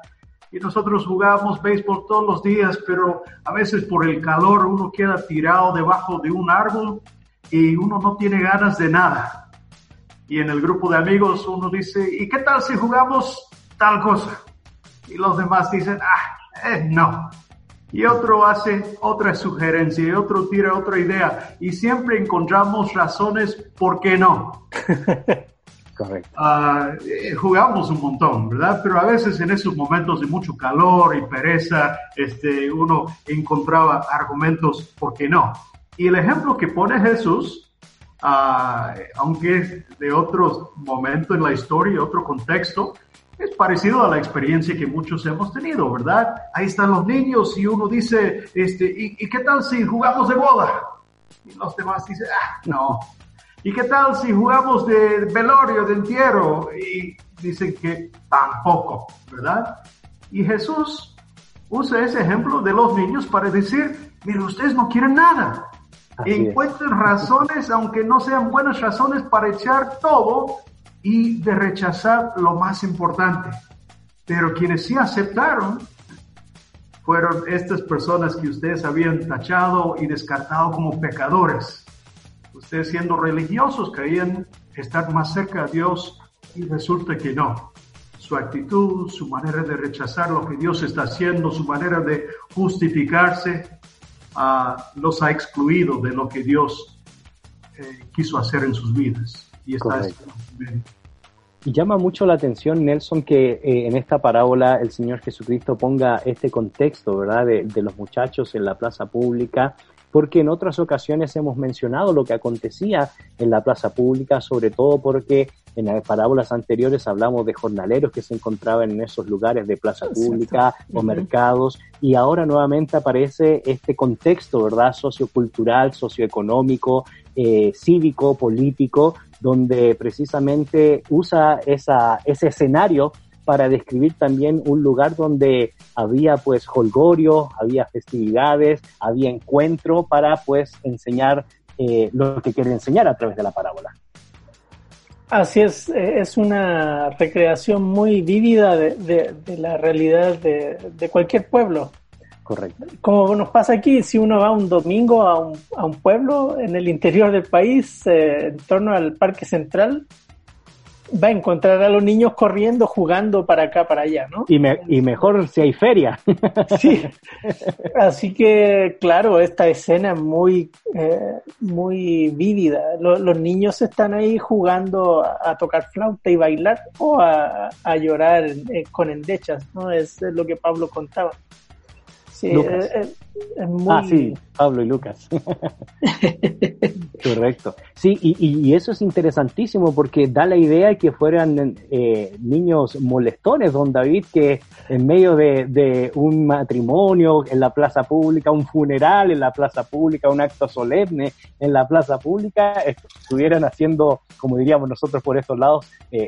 Y nosotros jugamos béisbol todos los días, pero a veces por el calor uno queda tirado debajo de un árbol y uno no tiene ganas de nada. Y en el grupo de amigos uno dice, ¿y qué tal si jugamos tal cosa? Y los demás dicen, ah, eh, no. Y otro hace otra sugerencia y otro tira otra idea. Y siempre encontramos razones por qué no. [LAUGHS] Correcto. Eh, jugamos un montón, ¿verdad? Pero a veces en esos momentos de mucho calor y pereza, este, uno encontraba argumentos por qué no. Y el ejemplo que pone Jesús, uh, aunque es de otro momento en la historia, otro contexto, es parecido a la experiencia que muchos hemos tenido, ¿verdad? Ahí están los niños y uno dice, este, ¿y, ¿y qué tal si jugamos de boda? Y los demás dicen, ah, no, ¿Y qué tal si jugamos de velorio, de entierro? Y dicen que tampoco, ¿verdad? Y Jesús usa ese ejemplo de los niños para decir, mire, ustedes no quieren nada. Encuentren razones, aunque no sean buenas razones, para echar todo y de rechazar lo más importante. Pero quienes sí aceptaron fueron estas personas que ustedes habían tachado y descartado como pecadores ustedes siendo religiosos creían estar más cerca de Dios y resulta que no. Su actitud, su manera de rechazar lo que Dios está haciendo, su manera de justificarse, uh, los ha excluido de lo que Dios eh, quiso hacer en sus vidas. Y está y llama mucho la atención, Nelson, que eh, en esta parábola el Señor Jesucristo ponga este contexto, ¿verdad?, de, de, los muchachos en la plaza pública porque en otras ocasiones hemos mencionado lo que acontecía en la plaza pública, sobre todo porque en las parábolas anteriores hablamos de jornaleros que se encontraban en esos lugares de plaza pública o mercados, y ahora nuevamente aparece este contexto, ¿verdad?, sociocultural, socioeconómico, eh, cívico, político, donde precisamente usa esa, ese escenario para describir también un lugar donde había pues holgorio, había festividades, había encuentro para pues enseñar eh, lo que quiere enseñar a través de la parábola. Así es, eh, es una recreación muy vívida de, la realidad de, cualquier pueblo. Correcto. Como nos pasa aquí, si uno va un domingo a un, a un pueblo en el interior del país, eh, en torno al Parque Central, va a encontrar a los niños corriendo, jugando para acá, para allá, ¿no? Y, y mejor si hay feria. [LAUGHS] sí. Así que, claro, esta escena es muy, eh, muy vívida. los niños están ahí jugando a, tocar flauta y bailar o a, llorar eh, con endechas, ¿no? Es lo que Pablo contaba. Sí, Lucas. Eh, eh, Ah, sí, Pablo y Lucas. [LAUGHS] Correcto. Sí, y, eso es interesantísimo porque da la idea de que fueran eh, niños molestones, don David, que en medio de, un matrimonio en la plaza pública, un funeral en la plaza pública, un acto solemne en la plaza pública, estuvieran haciendo, como diríamos nosotros por estos lados,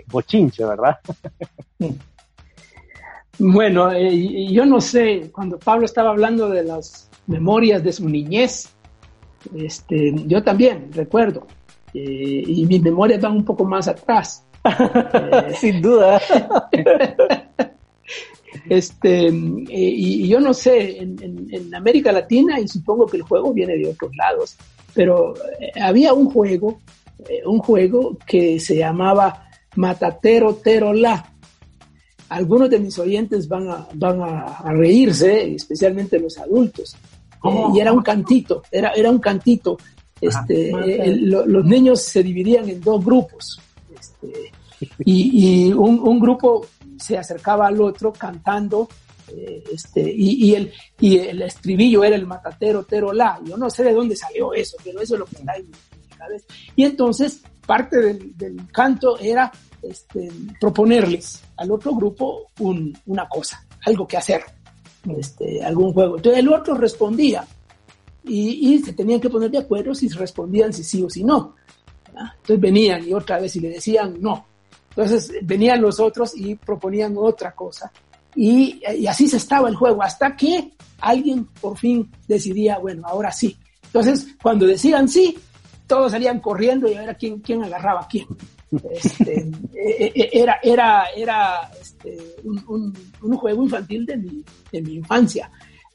bochinche, ¿verdad? Bueno, eh, yo no sé, cuando Pablo estaba hablando de las memorias de su niñez, este, yo también recuerdo, eh, y mis memorias van un poco más atrás. [LAUGHS] Eh, Sin duda. [LAUGHS] este, y, yo no sé, en, América Latina, y supongo que el juego viene de otros lados, pero había un juego, un juego que se llamaba Matatero Terola algunos de mis oyentes van a, van a, reírse, especialmente los adultos. y era un cantito, era, era un cantito. Este, los niños se dividían en dos grupos. Este, y, un, grupo se acercaba al otro cantando eh, este, y, el, y el estribillo era el matatero, tero, la. Yo no sé de dónde salió eso, pero eso es lo que está ahí. Y entonces parte del, del canto era este, proponerles al otro grupo una cosa, algo que hacer, este, algún juego. Entonces el otro respondía y, se tenían que poner de acuerdo si respondían si sí o si no. Entonces venían y otra vez y le decían no. Entonces venían los otros y proponían otra cosa. Y, y así se estaba el juego hasta que alguien por fin decidía, bueno, ahora sí. Entonces, cuando decían sí, todos salían corriendo y a ver a quién, quién agarraba a quién. Este, e, e, era era, era este, un, juego infantil de mi, de mi infancia.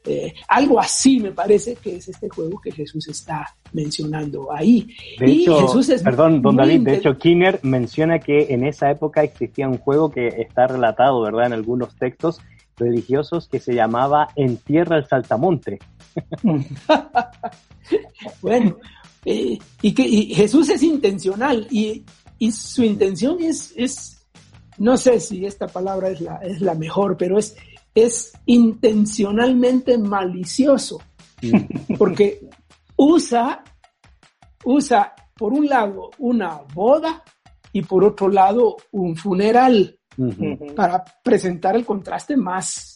Eh, algo así me parece que es este juego que Jesús está mencionando ahí. De hecho, perdón, don David, de hecho, Kinner menciona que en esa época existía un juego que está relatado, ¿verdad?, en algunos textos religiosos que se llamaba En tierra el saltamonte. [LAUGHS] bueno, eh, y que Jesús es intencional y y su intención es, es, no sé si esta palabra es la, es la mejor, pero es, es intencionalmente malicioso, porque usa, usa por un lado una boda y por otro lado un funeral para presentar el contraste más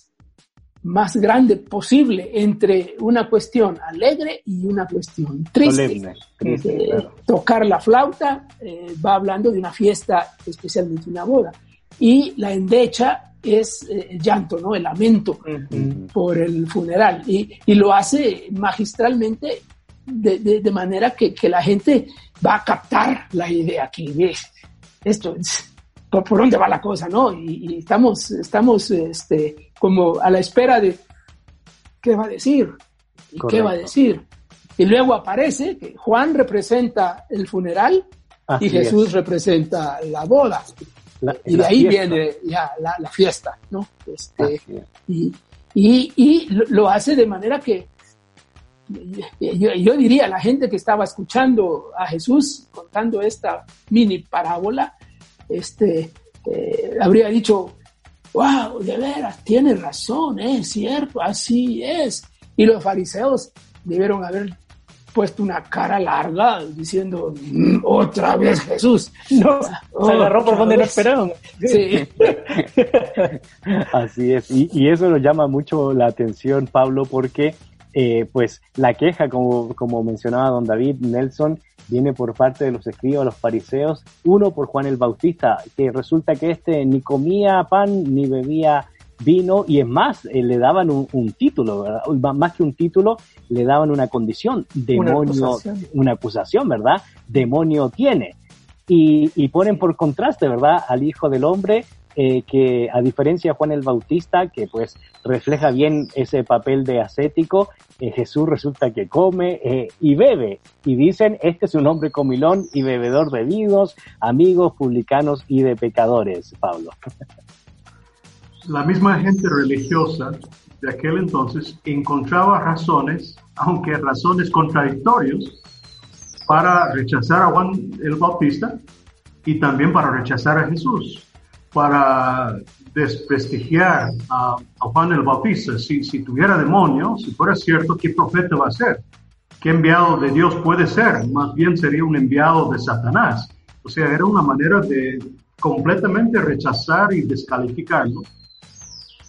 más grande posible entre una cuestión alegre y una cuestión triste. Eh, tocar la flauta eh, va hablando de una fiesta, especialmente una boda. Y la endecha es eh, el llanto, ¿no? El lamento por el funeral. Y, y, lo hace magistralmente de, de, manera que, que, la gente va a captar la idea que es esto por, por, dónde va la cosa, ¿no? Y, y estamos, estamos este, como a la espera de qué va a decir y qué va a decir. Y luego aparece que Juan representa el funeral y Jesús representa la boda. y de ahí viene ya la, fiesta, ¿no? Este, y, y, lo hace de manera que yo, diría a la gente que estaba escuchando a Jesús contando esta mini parábola, este, eh, habría dicho, wow, de veras, tiene razón, es cierto, así es. Y los fariseos debieron haber puesto una cara larga diciendo mm, otra vez Jesús. [LAUGHS] No, [LAUGHS] se agarró por donde no esperaron. Sí. [LAUGHS] Así es. Y, y, eso nos llama mucho la atención, Pablo, porque eh, pues la queja, como, como mencionaba don David Nelson, viene por parte de los escribas, los fariseos, uno por Juan el Bautista, que resulta que este ni comía pan ni bebía vino y es más, eh, le daban un, título, ¿verdad? más que un título, le daban una condición, demonio, una acusación, ¿verdad? Demonio tiene. Y, y, ponen por contraste, ¿verdad? Al Hijo del Hombre eh, que a diferencia de Juan el Bautista, que pues refleja bien ese papel de ascético, eh, Jesús resulta que come eh, y bebe. Y dicen, este es un hombre comilón y bebedor de vinos, amigos publicanos y de pecadores, Pablo. La misma gente religiosa de aquel entonces encontraba razones, aunque razones contradictorias, para rechazar a Juan el Bautista y también para rechazar a Jesús. Para desprestigiar a, Juan el Bautista. Si, si tuviera demonio, si fuera cierto, ¿qué profeta va a ser? ¿Qué enviado de Dios puede ser? Más bien sería un enviado de Satanás. O sea, era una manera de completamente rechazar y descalificarlo.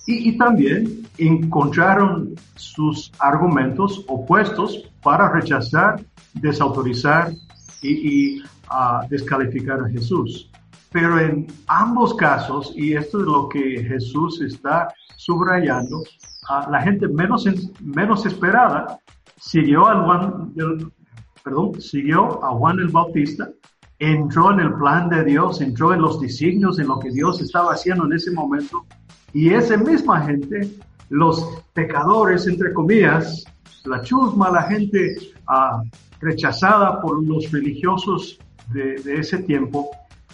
Y, y también encontraron sus argumentos opuestos para rechazar, desautorizar y, y uh, descalificar a Jesús. Pero en ambos casos, y esto es lo que Jesús está subrayando, la gente menos, menos esperada siguió a Juan, perdón, siguió a Juan el Bautista, entró en el plan de Dios, entró en los designios, en lo que Dios estaba haciendo en ese momento, y esa misma gente, los pecadores, entre comillas, la chusma, la gente uh, rechazada por los religiosos de ese tiempo,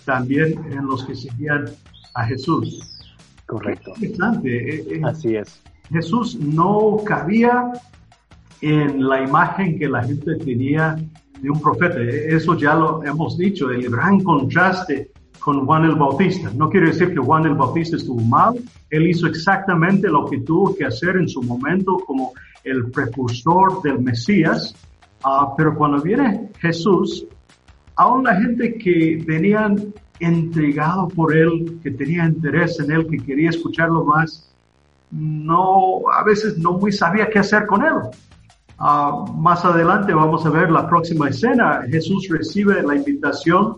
también en los que seguían a Jesús. Correcto. interesante. Eh, eh, Así es. Jesús no cabía en la imagen que la gente tenía de un profeta. Eso ya lo hemos dicho, el gran contraste con Juan el Bautista. No quiere decir que Juan el Bautista estuvo mal, él hizo exactamente lo que tuvo que hacer en su momento como el precursor del Mesías, uh, pero cuando viene Jesús, aún la gente que venían intrigado por él, que tenía interés en él, que quería escucharlo más, no, a veces no muy sabía qué hacer con él. Uh, más adelante vamos a ver la próxima escena. Jesús recibe la invitación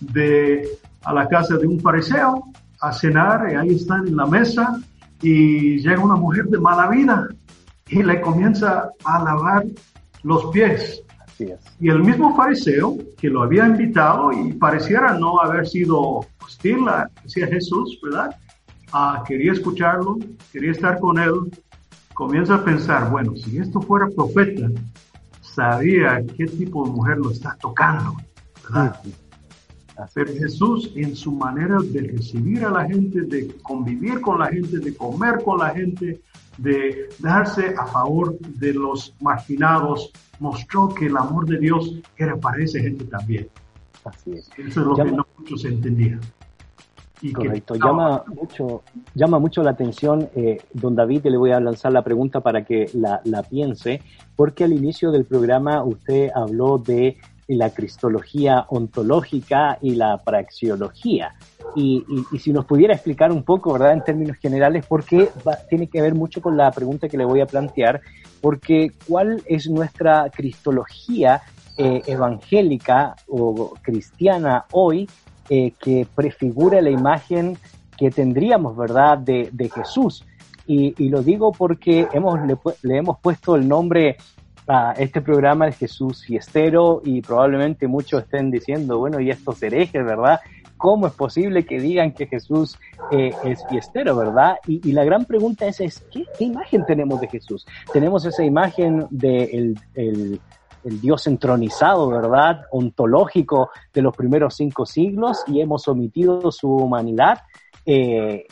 de a la casa de un fariseo a cenar y ahí están en la mesa y llega una mujer de mala vida y le comienza a lavar los pies y el mismo fariseo que lo había invitado y pareciera no haber sido hostil hacia Jesús, ¿verdad? Ah, quería escucharlo, quería estar con él, comienza a pensar, bueno, si esto fuera profeta, sabía qué tipo de mujer lo está tocando, ¿verdad? Pero Jesús en su manera de recibir a la gente, de convivir con la gente, de comer con la gente, de darse a favor de los marginados, mostró que el amor de Dios era para esa gente también. Así es. Eso es lo llama, que no muchos entendían. Y correcto, que, llama, mucho, llama mucho la atención, eh, don David, le voy a lanzar la pregunta para que la, la piense, porque al inicio del programa usted habló de la cristología ontológica y la praxeología. Y, y, y, si nos pudiera explicar un poco, ¿verdad?, en términos generales, porque va, tiene que ver mucho con la pregunta que le voy a plantear, porque ¿cuál es nuestra cristología eh, evangélica o cristiana hoy eh, que prefigura la imagen que tendríamos, ¿verdad?, de, de Jesús. Y, y, lo digo porque hemos, le, le hemos puesto el nombre este programa es Jesús fiestero y probablemente muchos estén diciendo, bueno, y estos herejes, ¿verdad? ¿Cómo es posible que digan que Jesús eh, es fiestero, verdad? Y, la gran pregunta es, es ¿qué, ¿qué, imagen tenemos de Jesús? Tenemos esa imagen de el, el, el Dios entronizado, ¿verdad? Ontológico de los primeros cinco siglos y hemos omitido su humanidad eh,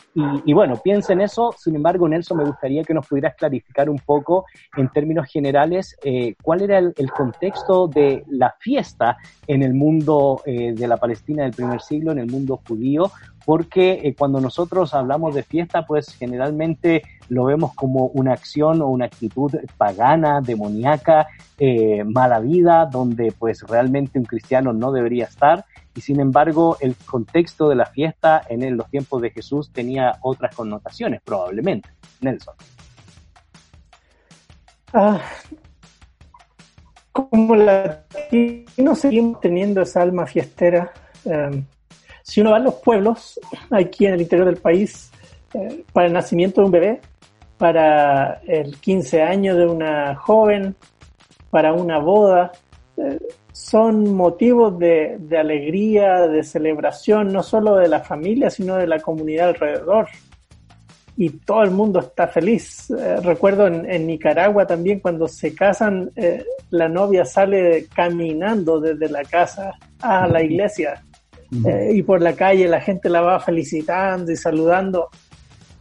y, bueno, piensa en eso. Sin embargo, Nelson, me gustaría que nos pudieras clarificar un poco, en términos generales, eh, cuál era el, contexto de la fiesta en el mundo eh, de la Palestina del primer siglo, en el mundo judío, porque cuando nosotros hablamos de fiesta, pues generalmente lo vemos como una acción o una actitud pagana, demoníaca, mala vida, donde pues realmente un cristiano no debería estar. Y sin embargo, el contexto de la fiesta en los tiempos de Jesús tenía otras connotaciones, probablemente. Nelson. Ah, como latinos seguimos teniendo esa alma fiestera. Um, si uno va a los pueblos, aquí en el interior del país, eh, para el nacimiento de un bebé, para el 15 años de una joven, para una boda, eh, son motivos de, de, alegría, de celebración, no solo de la familia, sino de la comunidad alrededor. Y todo el mundo está feliz. Eh, recuerdo en, en, Nicaragua también cuando se casan, eh, la novia sale caminando desde la casa a la iglesia eh, y por la calle la gente la va felicitando y saludando.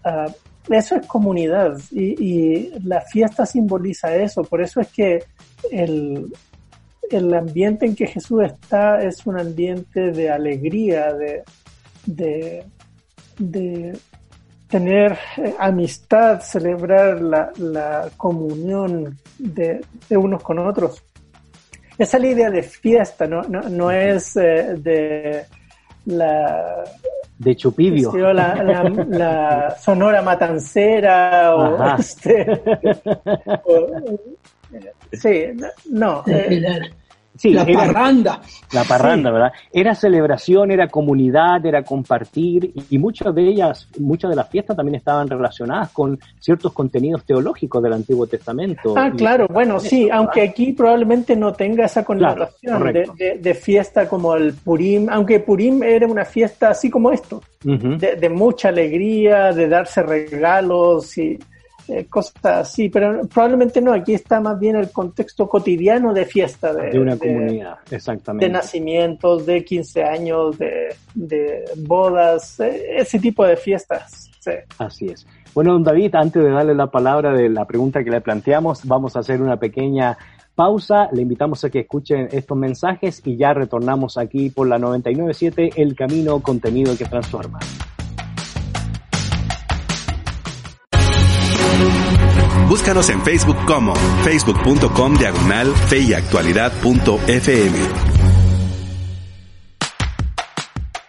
Uh, eso es comunidad y, y, la fiesta simboliza eso. Por eso es que el, el ambiente en que Jesús está es un ambiente de alegría, de, de de tener eh, amistad, celebrar la, comunión de, unos con otros. Esa es la idea de fiesta, no, no, es eh, de la de Chupibio. La, [LAUGHS] sonora matancera o, este, [LAUGHS] sí, no. [LAUGHS] Eh, Sí, la parranda. La parranda, ¿verdad? Era celebración, era comunidad, era compartir y muchas de ellas, muchas de las fiestas también estaban relacionadas con ciertos contenidos teológicos del Antiguo Testamento. Ah, claro, bueno, sí, aunque aquí probablemente no tenga esa connotación de, fiesta como el Purim, aunque Purim era una fiesta así como esto, de, de mucha alegría, de darse regalos y eh, cosas así, pero probablemente no, aquí está más bien el contexto cotidiano de fiesta. De, una comunidad, exactamente. De nacimientos, de 15 años, de, de bodas, eh, ese tipo de fiestas. Así es. Bueno, don David, antes de darle la palabra de la pregunta que le planteamos, vamos a hacer una pequeña pausa. Le invitamos a que escuchen estos mensajes y ya retornamos aquí por la 997, El Camino Contenido que Transforma. Búscanos en Facebook como facebook.com diagonal feyactualidad.fm.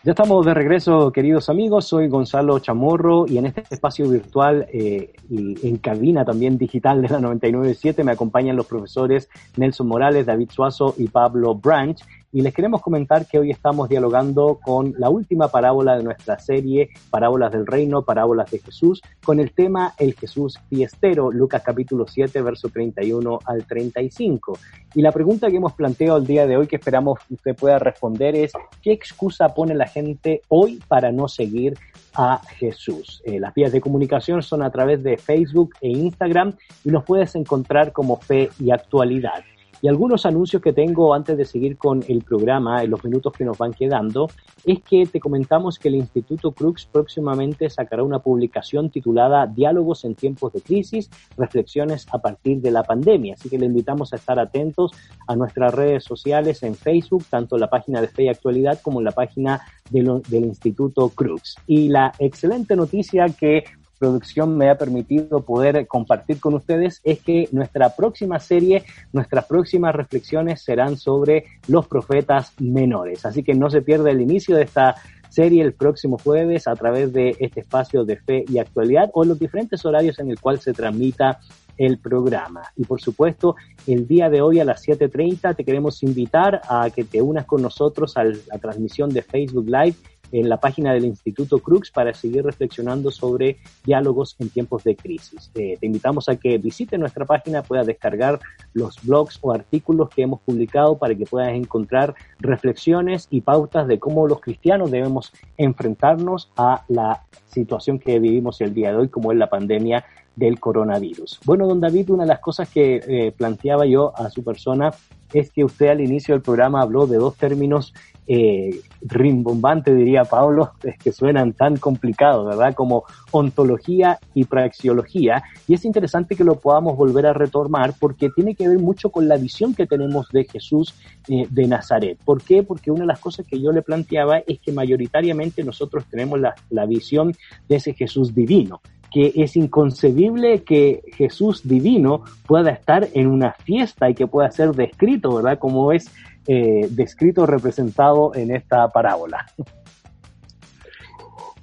Ya estamos de regreso, queridos amigos. Soy Gonzalo Chamorro y en este espacio virtual eh, y en cabina también digital de la 997 me acompañan los profesores Nelson Morales, David Suazo y Pablo Branch y les queremos comentar que hoy estamos dialogando con la última parábola de nuestra serie, Parábolas del Reino, Parábolas de Jesús, con el tema El Jesús fiestero, Lucas capítulo 7, verso 31 al 35. Y la pregunta que hemos planteado el día de hoy, que esperamos usted pueda responder, es ¿qué excusa pone la gente hoy para no seguir a Jesús. Eh, las vías de comunicación son a través de Facebook e Instagram y nos puedes encontrar como Fe y Actualidad. Y algunos anuncios que tengo antes de seguir con el programa, en los minutos que nos van quedando, es que te comentamos que el Instituto Crux próximamente sacará una publicación titulada Diálogos en tiempos de crisis, reflexiones a partir de la pandemia. Así que le invitamos a estar atentos a nuestras redes sociales en Facebook, tanto la página de Fe y Actualidad como la página del Instituto Crux. Y la excelente noticia que producción me ha permitido poder compartir con ustedes es que nuestra próxima serie, nuestras próximas reflexiones serán sobre los profetas menores. Así que no se pierda el inicio de esta serie el próximo jueves a través de este espacio de fe y actualidad o los diferentes horarios en el cual se transmita el programa. Y por supuesto, el día de hoy a las 7.30 te queremos invitar a que te unas con nosotros a la transmisión de Facebook Live en la página del Instituto Crux para seguir reflexionando sobre diálogos en tiempos de crisis. Eh, te invitamos a que visite nuestra página, puedas descargar los blogs o artículos que hemos publicado para que puedas encontrar reflexiones y pautas de cómo los cristianos debemos enfrentarnos a la situación que vivimos el día de hoy, como es la pandemia del coronavirus. Bueno, don David, una de las cosas que eh, planteaba yo a su persona es que usted al inicio del programa habló de dos términos eh, rimbombantes, diría Pablo, [LAUGHS] que suenan tan complicados, ¿verdad? Como ontología y praxeología. Y es interesante que lo podamos volver a retomar porque tiene que ver mucho con la visión que tenemos de Jesús eh, de Nazaret. ¿Por qué? Porque una de las cosas que yo le planteaba es que mayoritariamente nosotros tenemos la, la visión de ese Jesús divino que es inconcebible que Jesús divino pueda estar en una fiesta y que pueda ser descrito, ¿verdad? Como es eh, descrito, representado en esta parábola.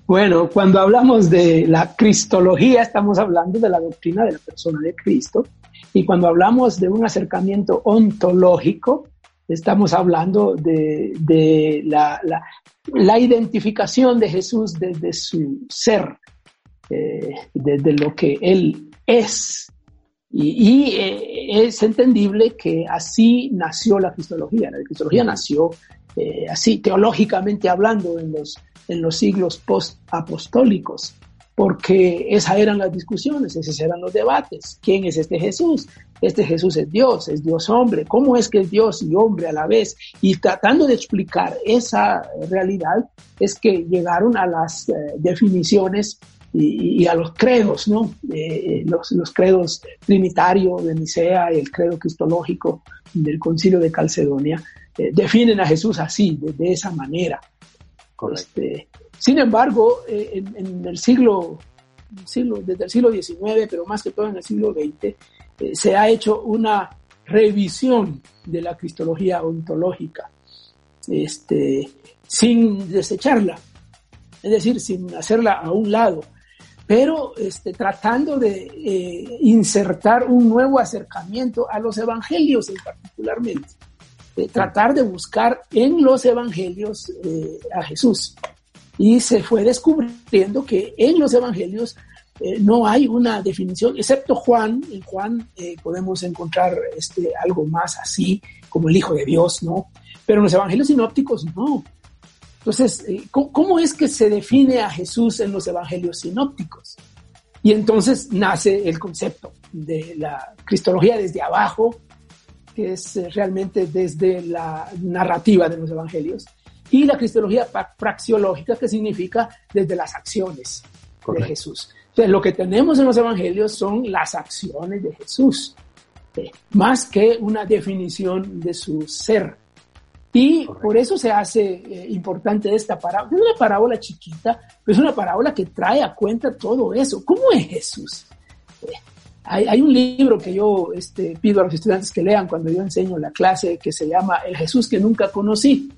Bueno, cuando hablamos de la cristología, estamos hablando de la doctrina de la persona de Cristo. Y cuando hablamos de un acercamiento ontológico, estamos hablando de, la, la, identificación de Jesús desde su ser, eh, desde lo que Él es. Y, eh, es entendible que así nació la cristología. La cristología nació eh, así, teológicamente hablando, en los, en los siglos post-apostólicos, porque esas eran las discusiones, esos eran los debates. ¿Quién es este Jesús? Este Jesús es Dios, es Dios hombre. ¿Cómo es que es Dios y hombre a la vez? Y tratando de explicar esa realidad, es que llegaron a las definiciones y, a los credos, ¿no? Eh, los, los, credos trinitarios de Nicea y el credo cristológico del concilio de Calcedonia eh, definen a Jesús así, de, esa manera. Este, Sin embargo, eh, en, el siglo, siglo, desde el siglo XIX, pero más que todo en el siglo XX, se ha hecho una revisión de la cristología ontológica, este, sin desecharla, es decir, sin hacerla a un lado, pero este, tratando de eh, insertar un nuevo acercamiento a los evangelios en particularmente, tratar de buscar en los evangelios a Jesús y se fue descubriendo que en los evangelios eh, no hay una definición, excepto Juan, en Juan eh, podemos encontrar este, algo más así, como el Hijo de Dios, ¿no? Pero en los evangelios sinópticos no. Entonces, eh, ¿cómo, es que se define a Jesús en los evangelios sinópticos? Y entonces nace el concepto de la cristología desde abajo, que es realmente desde la narrativa de los evangelios, y la cristología praxiológica, que significa desde las acciones de Jesús. Entonces, lo que tenemos en los evangelios son las acciones de Jesús, eh, más que una definición de su ser. Y por eso se hace eh, importante esta parábola. Es una parábola chiquita, pero es una parábola que trae a cuenta todo eso. ¿Cómo es Jesús? Eh, hay, hay, un libro que yo este, pido a los estudiantes que lean cuando yo enseño la clase que se llama El Jesús que nunca conocí.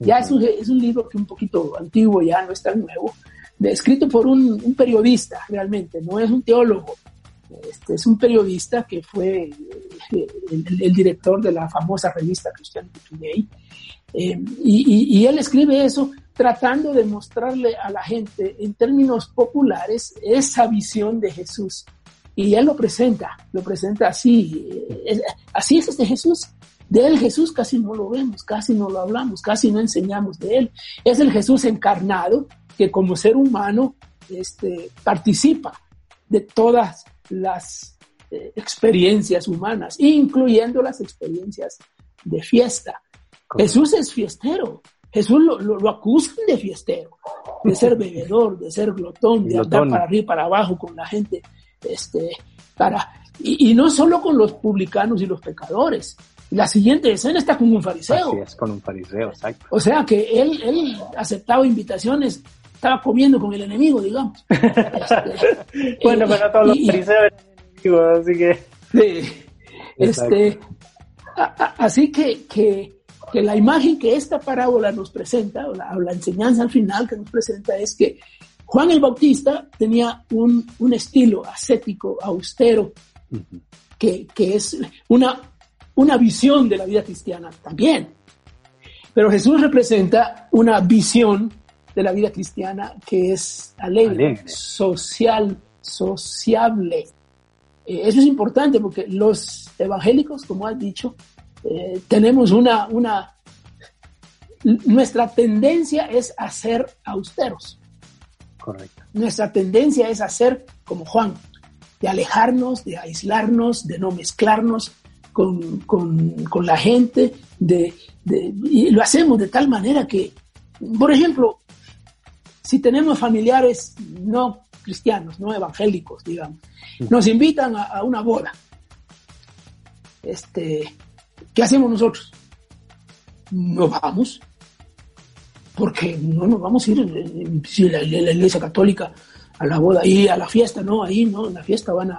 Ya es un, es un libro que un poquito antiguo, ya no es tan nuevo, escrito por un, periodista realmente, no es un teólogo. Este, es un periodista que fue eh, el, director de la famosa revista Christianity Today. Eh, y, él escribe eso tratando de mostrarle a la gente en términos populares esa visión de Jesús. Y él lo presenta, lo presenta así. Eh, así es este Jesús. De él Jesús casi no lo vemos, casi no lo hablamos, casi no enseñamos de él. Es el Jesús encarnado que como ser humano este, participa de todas las eh, experiencias humanas, incluyendo las experiencias de fiesta. Jesús es fiestero. Jesús lo, lo, acusan de fiestero, de ser [LAUGHS] bebedor, de ser glotón, de andar para arriba y para abajo con la gente, este, para, y, y, no solo con los publicanos y los pecadores, la siguiente escena está con un fariseo. Así es, con un fariseo, exacto. O sea que él, él aceptaba invitaciones, estaba comiendo con el enemigo, digamos. [LAUGHS] Este, bueno, pero todos los fariseos eran enemigos, así que... Sí, este, así que, que, que, la imagen que esta parábola nos presenta, o la, la, enseñanza al final que nos presenta, es que Juan el Bautista tenía un, un estilo ascético, austero, que, que es una una visión de la vida cristiana también. Pero Jesús representa una visión de la vida cristiana que es alegre, social, sociable. Eh, eso es importante porque los evangélicos, como has dicho, eh, tenemos una, una, nuestra tendencia es a ser austeros. Correcto. Nuestra tendencia es a ser como Juan, de alejarnos, de aislarnos, de no mezclarnos, con, la gente, de, y lo hacemos de tal manera que, por ejemplo, si tenemos familiares no cristianos, no evangélicos, digamos, nos invitan a, una boda, este, ¿qué hacemos nosotros? No vamos, porque no nos vamos a ir si la, la, iglesia católica a la boda y a la fiesta, no, ahí no, en la fiesta van a,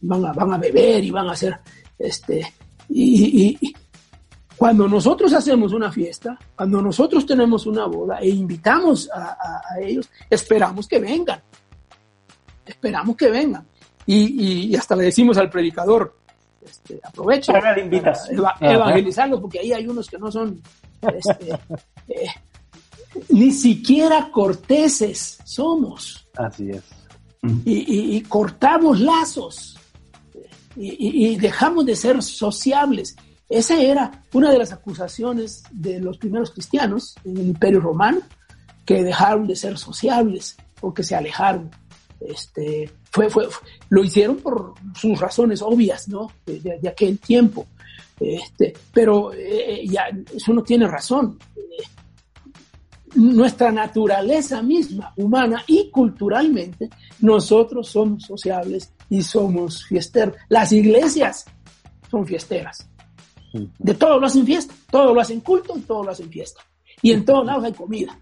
van a, van a beber y van a hacer este, y, cuando nosotros hacemos una fiesta, cuando nosotros tenemos una boda e invitamos a, ellos, esperamos que vengan. Esperamos que vengan. Y, hasta le decimos al predicador, este, aprovecha para evangelizarlos, porque ahí hay unos que no son este, [LAUGHS] eh, ni siquiera corteses somos. Así es. y cortamos lazos y, dejamos de ser sociables. Esa era una de las acusaciones de los primeros cristianos en el Imperio Romano, que dejaron de ser sociables o que se alejaron. Este, fue, fue, lo hicieron por sus razones obvias, ¿no? De, aquel tiempo. Este, pero eh, ya, eso no tiene razón nuestra naturaleza misma, humana y culturalmente, nosotros somos sociables y somos fiesteros. Las iglesias son fiesteras. De todo lo hacen fiesta, todo lo hacen culto y todo lo hacen fiesta. Y en todos lados hay comida.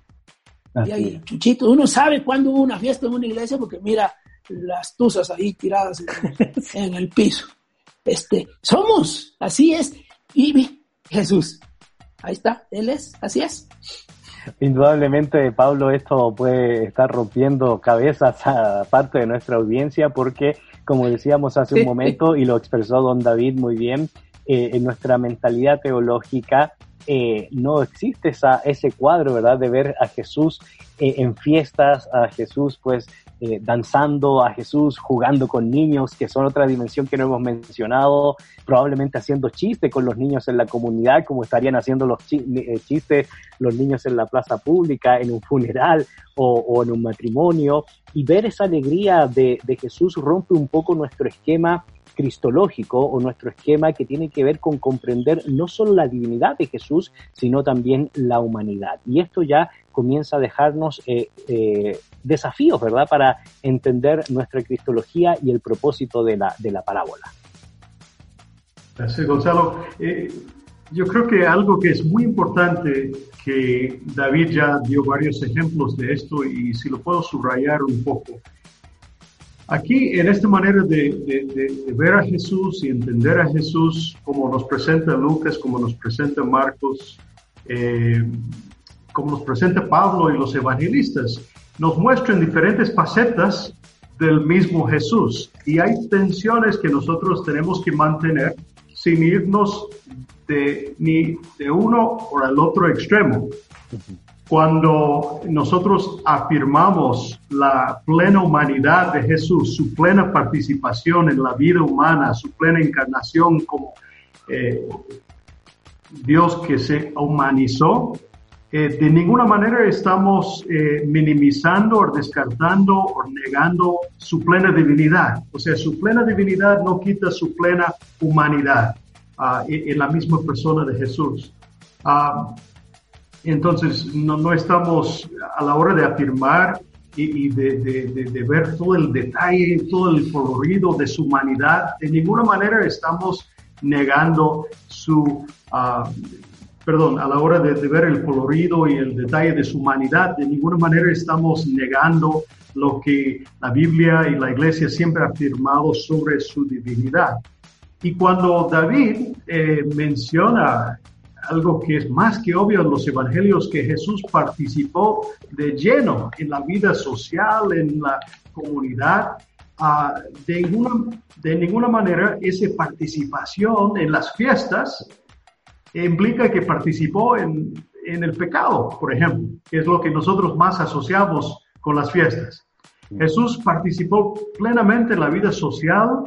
y hay chuchitos. Uno sabe cuándo hubo una fiesta en una iglesia porque mira las tuzas ahí tiradas en, el [LAUGHS] piso. Este, somos, así es. Y Jesús, ahí está, Él es, así es. Indudablemente, Pablo, esto puede estar rompiendo cabezas a parte de nuestra audiencia porque, como decíamos hace un momento, y lo expresó don David muy bien, eh, en nuestra mentalidad teológica eh, no existe esa, ese cuadro, ¿verdad? De ver a Jesús eh, en fiestas, a Jesús pues danzando, a Jesús jugando con niños, que son otra dimensión que no hemos mencionado, probablemente haciendo chistes con los niños en la comunidad, como estarían haciendo los chistes los niños en la plaza pública, en un funeral o, en un matrimonio, y ver esa alegría de, de Jesús rompe un poco nuestro esquema cristológico o nuestro esquema que tiene que ver con comprender no solo la divinidad de Jesús, sino también la humanidad. Y esto ya comienza a dejarnos eh, eh, desafíos, ¿verdad?, para entender nuestra cristología y el propósito de la, de la parábola. Gracias, Gonzalo. Eh, yo creo que algo que es muy importante, que David ya dio varios ejemplos de esto y si lo puedo subrayar un poco, Aquí, en esta manera de, ver a Jesús y entender a Jesús como nos presenta Lucas, como nos presenta Marcos, eh, como nos presenta Pablo y los evangelistas, nos muestran diferentes facetas del mismo Jesús. Y hay tensiones que nosotros tenemos que mantener sin irnos de, ni de uno o al otro extremo. Cuando nosotros afirmamos la plena humanidad de Jesús, su plena participación en la vida humana, su plena encarnación como eh, Dios que se humanizó, eh, de ninguna manera estamos eh, minimizando o descartando o negando su plena divinidad. O sea, su plena divinidad no quita su plena humanidad ah, en la misma persona de Jesús. Ah, entonces, no, no estamos a la hora de afirmar y, de, de, de, ver todo el detalle, todo el colorido de su humanidad, de ninguna manera estamos negando su, uh, perdón, a la hora de, ver el colorido y el detalle de su humanidad, de ninguna manera estamos negando lo que la Biblia y la Iglesia siempre ha afirmado sobre su divinidad. Y cuando David eh, menciona algo que es más que obvio en los evangelios, que Jesús participó de lleno en la vida social, en la comunidad. Ah, de, ninguna, de ninguna manera esa participación en las fiestas implica que participó en, en el pecado, por ejemplo, que es lo que nosotros más asociamos con las fiestas. Jesús participó plenamente en la vida social,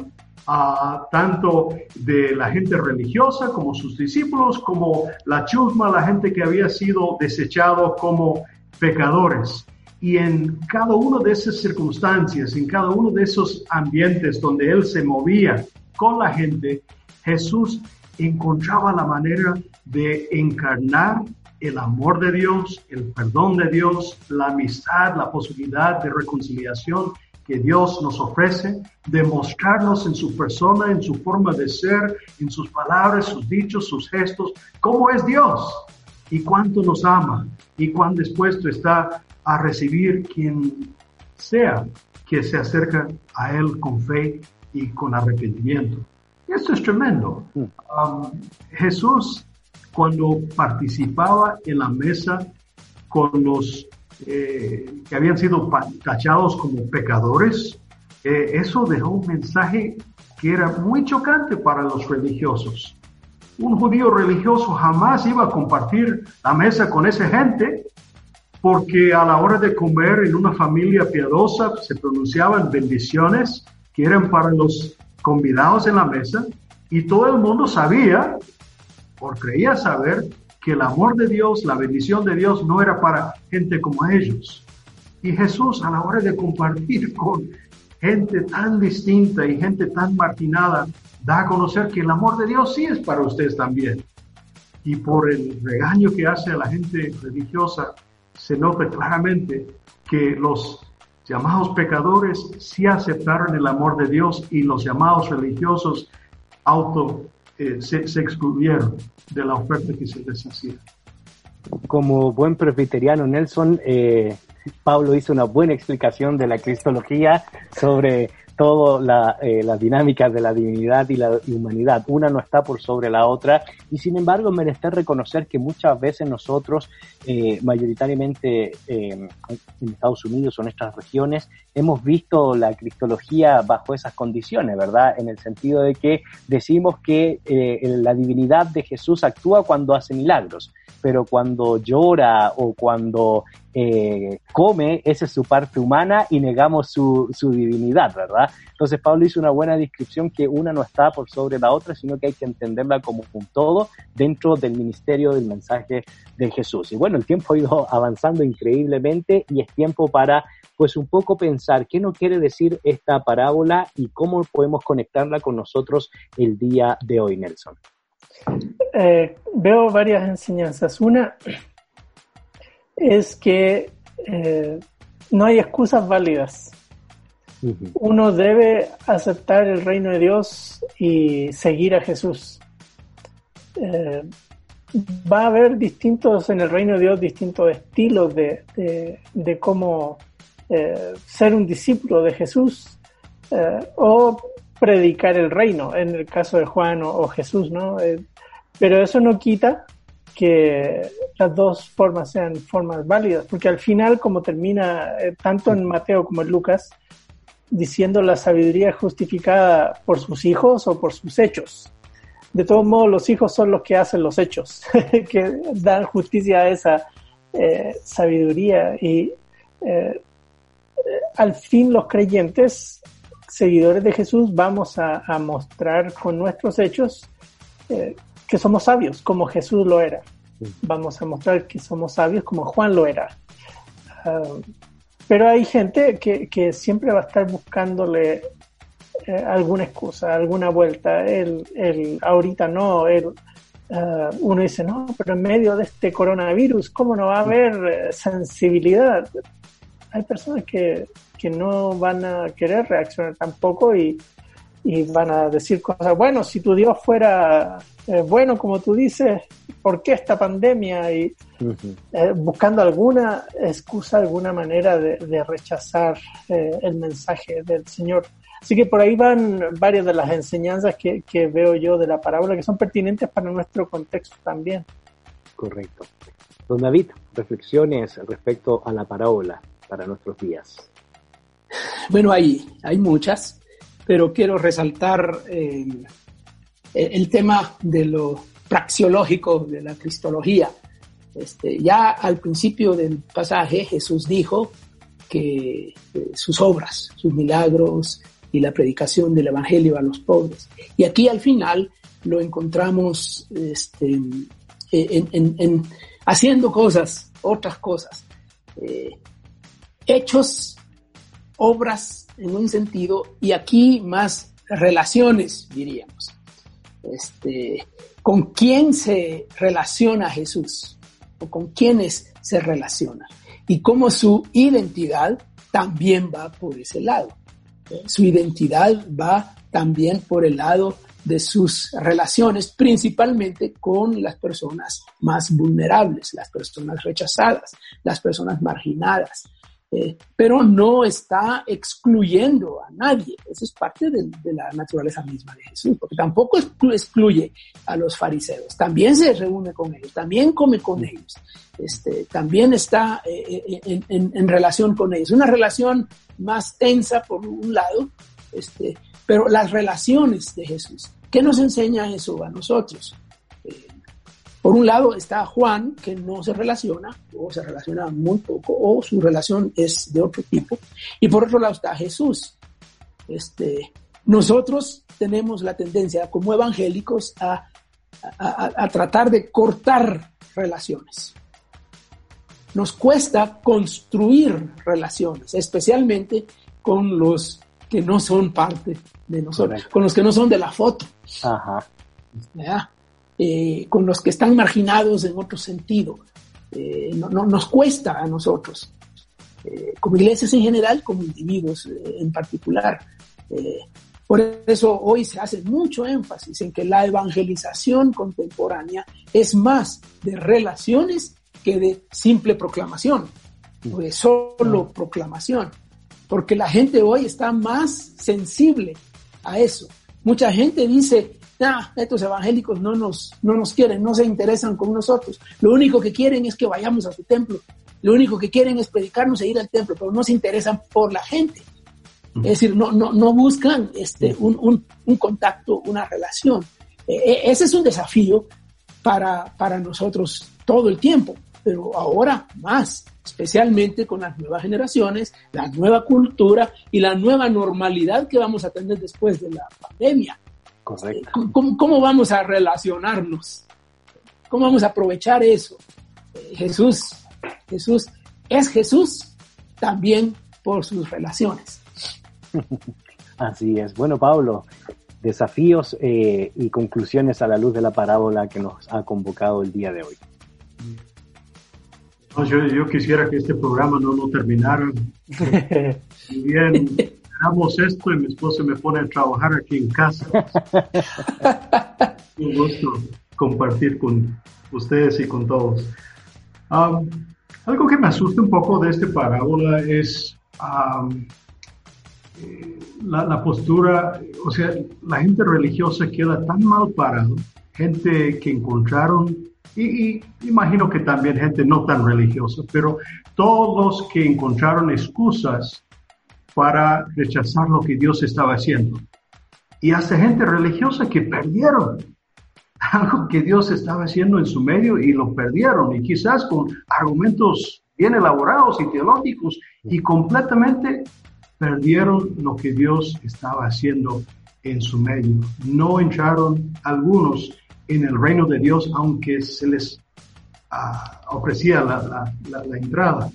tanto de la gente religiosa como sus discípulos, como la chusma, la gente que había sido desechado como pecadores. Y en cada una de esas circunstancias, en cada uno de esos ambientes donde él se movía con la gente, Jesús encontraba la manera de encarnar el amor de Dios, el perdón de Dios, la amistad, la posibilidad de reconciliación que Dios nos ofrece, demostrarnos en su persona, en su forma de ser, en sus palabras, sus dichos, sus gestos, cómo es Dios y cuánto nos ama y cuán dispuesto está a recibir quien sea que se acerca a Él con fe y con arrepentimiento. Esto es tremendo. Mm. Um, Jesús, cuando participaba en la mesa con los eh, que habían sido tachados como pecadores, eh, eso dejó un mensaje que era muy chocante para los religiosos. Un judío religioso jamás iba a compartir la mesa con esa gente porque a la hora de comer en una familia piadosa se pronunciaban bendiciones que eran para los convidados en la mesa y todo el mundo sabía, o creía saber, que el amor de Dios, la bendición de Dios no era para gente como ellos. Y Jesús a la hora de compartir con gente tan distinta y gente tan marginada, da a conocer que el amor de Dios sí es para ustedes también. Y por el regaño que hace a la gente religiosa, se nota claramente que los llamados pecadores sí aceptaron el amor de Dios y los llamados religiosos auto eh, se, excluyeron de la oferta que se les hacía. como buen presbiteriano Nelson, eh, Pablo hizo una buena explicación de la cristología sobre todas la, eh, las dinámicas de la divinidad y la humanidad. Una no está por sobre la otra y sin embargo merece reconocer que muchas veces nosotros, eh, mayoritariamente eh, en Estados Unidos o en nuestras regiones, hemos visto la cristología bajo esas condiciones, ¿verdad? En el sentido de que decimos que eh, la divinidad de Jesús actúa cuando hace milagros, pero cuando llora o cuando eh, come, esa es su parte humana y negamos su, su divinidad, ¿verdad? Entonces Pablo hizo una buena descripción que una no está por sobre la otra, sino que hay que entenderla como un todo dentro del ministerio del mensaje de Jesús. Y bueno, el tiempo ha ido [LAUGHS] avanzando increíblemente y es tiempo para pues un poco pensar qué nos quiere decir esta parábola y cómo podemos conectarla con nosotros el día de hoy, Nelson. Eh, veo varias enseñanzas. Una es que eh, no hay excusas válidas. Uno debe aceptar el reino de Dios y seguir a Jesús. Eh, va a haber distintos en el reino de Dios, distintos estilos de, de, de cómo eh, ser un discípulo de Jesús eh, o predicar el reino, en el caso de Juan o, o Jesús, ¿no? Eh, pero eso no quita que las dos formas sean formas válidas, porque al final, como termina eh, tanto en Mateo como en Lucas, diciendo la sabiduría justificada por sus hijos o por sus hechos. De todos modos, los hijos son los que hacen los hechos, [LAUGHS] que dan justicia a esa eh, sabiduría. Y eh, al fin los creyentes, seguidores de Jesús, vamos a, mostrar con nuestros hechos que somos sabios, como Jesús lo era. Vamos a mostrar que somos sabios como Juan lo era. Uh, pero hay gente que, que, siempre va a estar buscándole eh, alguna excusa, alguna vuelta. El, el ahorita no, el, uh, uno dice, no, pero en medio de este coronavirus, ¿cómo no va a haber eh, sensibilidad? Hay personas que, que no van a querer reaccionar tampoco y, y van a decir cosas, bueno, si tu Dios fuera eh, bueno, como tú dices, ¿por qué esta pandemia? Y uh -huh. eh, buscando alguna excusa, alguna manera de, de rechazar eh, el mensaje del Señor. Así que por ahí van varias de las enseñanzas que, que, veo yo de la parábola que son pertinentes para nuestro contexto también. Correcto. Don David, reflexiones respecto a la parábola para nuestros días. Bueno, hay, hay muchas, pero quiero resaltar eh, el tema de lo praxiológico de la cristología. Este, ya al principio del pasaje Jesús dijo que eh, sus obras, sus milagros y la predicación del Evangelio a los pobres. Y aquí al final lo encontramos este, en, en, en, haciendo cosas, otras cosas, eh, hechos, obras en un sentido y aquí más relaciones, diríamos. Este, con quién se relaciona Jesús o con quiénes se relaciona y cómo su identidad también va por ese lado. Su identidad va también por el lado de sus relaciones, principalmente con las personas más vulnerables, las personas rechazadas, las personas marginadas, eh, pero no está excluyendo a nadie. Eso es parte de, la naturaleza misma de Jesús, porque tampoco excluye a los fariseos. También se reúne con ellos, también come con ellos, este, también está eh, eh en, relación con ellos. Una relación más tensa por un lado, este, pero las relaciones de Jesús. ¿Qué nos enseña eso a nosotros? Por un lado está Juan, que no se relaciona, o se relaciona muy poco, o su relación es de otro tipo. Y por otro lado está Jesús. Este, nosotros tenemos la tendencia como evangélicos a, a, a tratar de cortar relaciones. Nos cuesta construir relaciones, especialmente con los que no son parte de nosotros, Correcto. con los que no son de la foto. Ajá. ¿Ya? Eh, con los que están marginados en otro sentido. Eh, no, no, nos cuesta a nosotros, eh, como iglesias en general, como individuos eh, en particular. por eso hoy se hace mucho énfasis en que la evangelización contemporánea es más de relaciones que quede simple proclamación, o de solo proclamación, porque la gente hoy está más sensible a eso. Mucha gente dice, nah, estos evangélicos no nos, no nos quieren, no se interesan con nosotros. Lo único que quieren es que vayamos a su templo. Lo único que quieren es predicarnos e ir al templo, pero no se interesan por la gente. Es decir, no, no, no buscan este, un, un, un contacto, una relación. E, e, ese es un desafío para, para nosotros todo el tiempo, pero ahora más, especialmente con las nuevas generaciones, la nueva cultura y la nueva normalidad que vamos a tener después de la pandemia. Correcto. ¿Cómo, cómo vamos a relacionarnos? ¿Cómo vamos a aprovechar eso? Eh, Jesús, Jesús es Jesús también por sus relaciones. [LAUGHS] Así es. Bueno, Pablo, desafíos eh, y conclusiones a la luz de la parábola que nos ha convocado el día de hoy. No, yo, yo, quisiera que este programa no lo terminara. Si [LAUGHS] bien hagamos esto y mi esposa me pone a trabajar aquí en casa. [LAUGHS] Un gusto compartir con ustedes y con todos. Um, algo que me asusta un poco de esta parábola es um, la, la, postura, o sea, la gente religiosa queda tan mal parada, gente que encontraron, y, y, imagino que también gente no tan religiosa, pero todos los que encontraron excusas para rechazar lo que Dios estaba haciendo. Y hasta gente religiosa que perdieron [LAUGHS] algo que Dios estaba haciendo en su medio y lo perdieron, y quizás con argumentos bien elaborados y teológicos, y completamente perdieron lo que Dios estaba haciendo en su medio. No entraron algunos en el reino de Dios, aunque se les uh, ofrecía la entrada.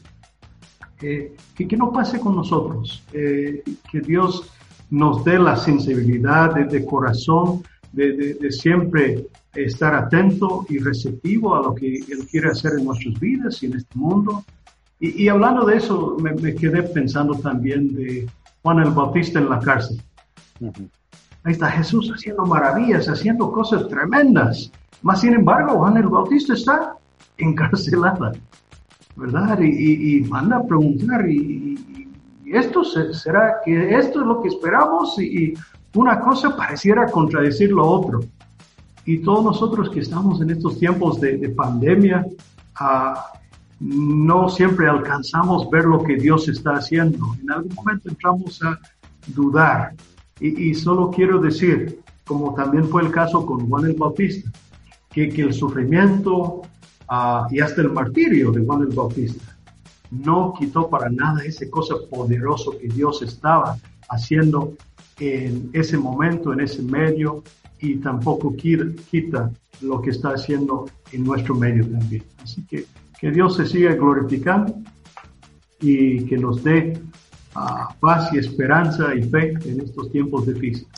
Eh, que, que, no pase con nosotros, eh, que Dios nos dé la sensibilidad de, de corazón, de, de, de, siempre estar atento y receptivo a lo que Él quiere hacer en nuestras vidas y en este mundo. Y, y hablando de eso, me, me, quedé pensando también de Juan el Bautista en la cárcel. Uh -huh. Ahí está Jesús haciendo maravillas, haciendo cosas tremendas. Mas, sin embargo, Juan el Bautista está encarcelada, ¿verdad? Y, y, y manda a preguntar, ¿y, y esto se, será que esto es lo que esperamos? Y, una cosa pareciera contradecir lo otro. Y todos nosotros que estamos en estos tiempos de, de pandemia, uh, no siempre alcanzamos ver lo que Dios está haciendo. En algún momento entramos a dudar. Y, y solo quiero decir, como también fue el caso con Juan el Bautista, que, que el sufrimiento uh, y hasta el martirio de Juan el Bautista no quitó para nada ese cosa poderoso que Dios estaba haciendo en ese momento, en ese medio, y tampoco quita lo que está haciendo en nuestro medio también. Así que que Dios se siga glorificando y que nos dé uh, paz y esperanza y fe en estos tiempos difíciles.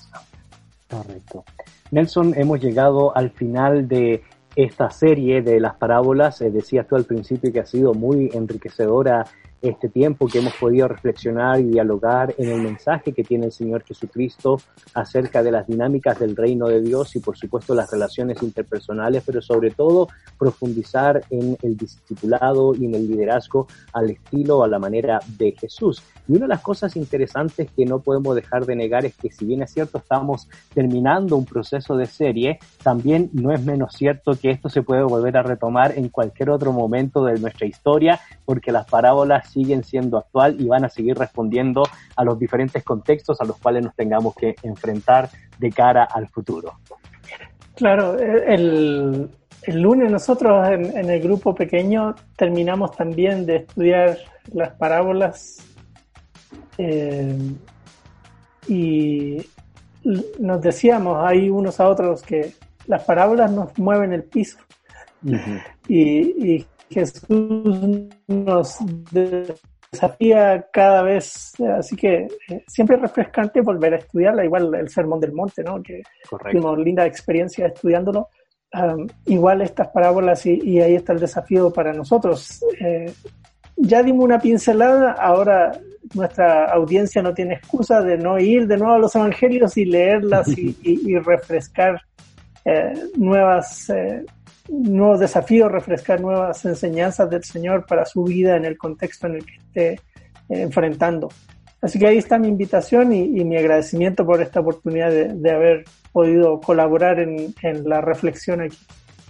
Correcto. Nelson, hemos llegado al final de esta serie de las parábolas. Eh, decías tú al principio que ha sido muy enriquecedora este tiempo que hemos podido reflexionar y dialogar en el mensaje que tiene el Señor Jesucristo acerca de las dinámicas del reino de Dios y por supuesto las relaciones interpersonales, pero sobre todo profundizar en el discipulado y en el liderazgo al estilo, a la manera de Jesús. Y una de las cosas interesantes que no podemos dejar de negar es que si bien es cierto estamos terminando un proceso de serie, también no es menos cierto que esto se puede volver a retomar en cualquier otro momento de nuestra historia, porque las parábolas siguen siendo actual y van a seguir respondiendo a los diferentes contextos a los cuales nos tengamos que enfrentar de cara al futuro. Claro, el, el lunes nosotros en, en, el grupo pequeño terminamos también de estudiar las parábolas eh, y nos decíamos ahí unos a otros que las parábolas nos mueven el piso uh -huh. y, y Jesús nos desafía cada vez, así que eh, siempre es refrescante volver a estudiarla, igual el Sermón del Monte, ¿no? que tuvimos linda experiencia estudiándolo. Um, igual estas parábolas y, y, ahí está el desafío para nosotros. Eh, ya dimos una pincelada, ahora nuestra audiencia no tiene excusa de no ir de nuevo a los evangelios y leerlas y, [LAUGHS] y, y refrescar eh, nuevas eh, nuevos desafíos, refrescar nuevas enseñanzas del Señor para su vida en el contexto en el que esté eh, enfrentando. Así que ahí está mi invitación y, mi agradecimiento por esta oportunidad de, haber podido colaborar en, en, la reflexión aquí.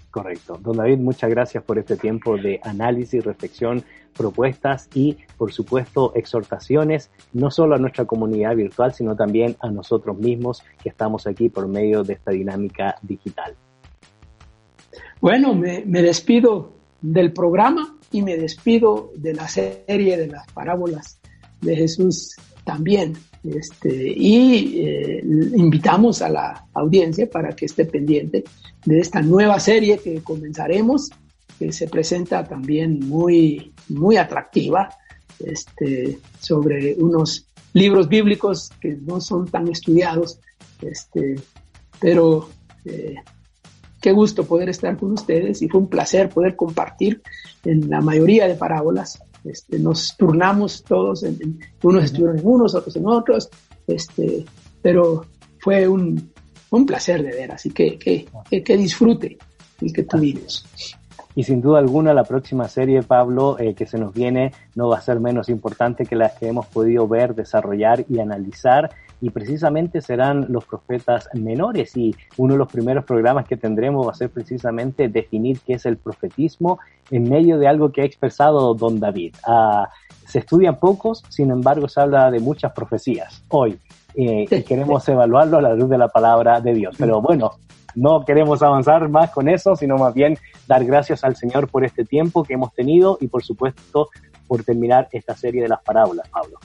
Correcto. Don David, muchas gracias por este tiempo de análisis, reflexión, propuestas y, por supuesto, exhortaciones, no solo a nuestra comunidad virtual, sino también a nosotros mismos que estamos aquí por medio de esta dinámica digital. Bueno, me, despido del programa y me despido de la serie de las parábolas de Jesús también. Este, y eh, invitamos a la audiencia para que esté pendiente de esta nueva serie que comenzaremos, que se presenta también muy, muy atractiva, este, sobre unos libros bíblicos que no son tan estudiados, este, pero eh, qué gusto poder estar con ustedes y fue un placer poder compartir en la mayoría de parábolas. Este, nos turnamos todos, en, unos estuvieron en unos, otros en otros, este, pero fue un, un placer de ver, así que que, que, disfrute el que tuvimos. Y sin duda alguna la próxima serie, Pablo, eh, que se nos viene, no va a ser menos importante que las que hemos podido ver, desarrollar y analizar y precisamente serán los profetas menores y uno de los primeros programas que tendremos va a ser precisamente definir qué es el profetismo en medio de algo que ha expresado don David. Ah, se estudian pocos, sin embargo se habla de muchas profecías hoy eh, y [LAUGHS] queremos evaluarlo a la luz de la palabra de Dios. Pero bueno, no queremos avanzar más con eso, sino más bien dar gracias al Señor por este tiempo que hemos tenido y por supuesto por terminar esta serie de las parábolas, Pablo.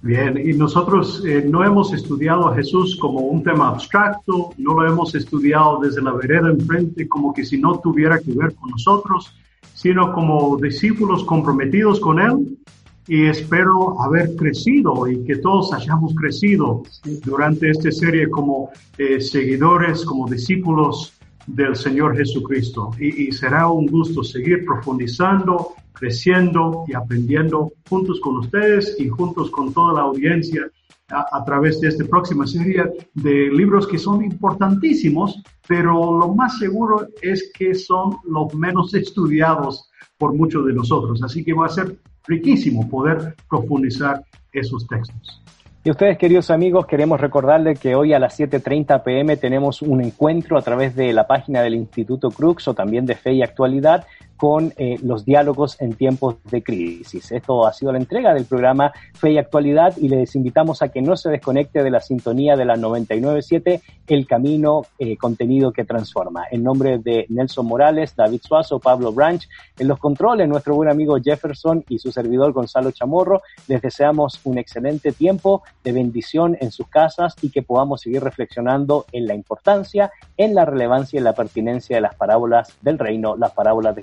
Bien, y nosotros eh, no hemos estudiado a Jesús como un tema abstracto, no lo hemos estudiado desde la vereda enfrente como que si no tuviera que ver con nosotros, sino como discípulos comprometidos con Él y espero haber crecido y que todos hayamos crecido durante esta serie como eh, seguidores, como discípulos del Señor Jesucristo. Y, y será un gusto seguir profundizando creciendo y aprendiendo juntos con ustedes y juntos con toda la audiencia a, través de esta próxima serie de libros que son importantísimos, pero lo más seguro es que son los menos estudiados por muchos de nosotros. Así que va a ser riquísimo poder profundizar esos textos. Y ustedes, queridos amigos, queremos recordarles que hoy a las 7.30 pm tenemos un encuentro a través de la página del Instituto Crux o también de Fe y Actualidad con eh, los diálogos en tiempos de crisis. Esto ha sido la entrega del programa Fe y Actualidad y les invitamos a que no se desconecte de la sintonía de la 997, El Camino, eh, contenido que transforma. En nombre de Nelson Morales, David Suazo, Pablo Branch, en los controles, nuestro buen amigo Jefferson y su servidor Gonzalo Chamorro, les deseamos un excelente tiempo de bendición en sus casas y que podamos seguir reflexionando en la importancia, en la relevancia y la pertinencia de las parábolas del reino, las parábolas de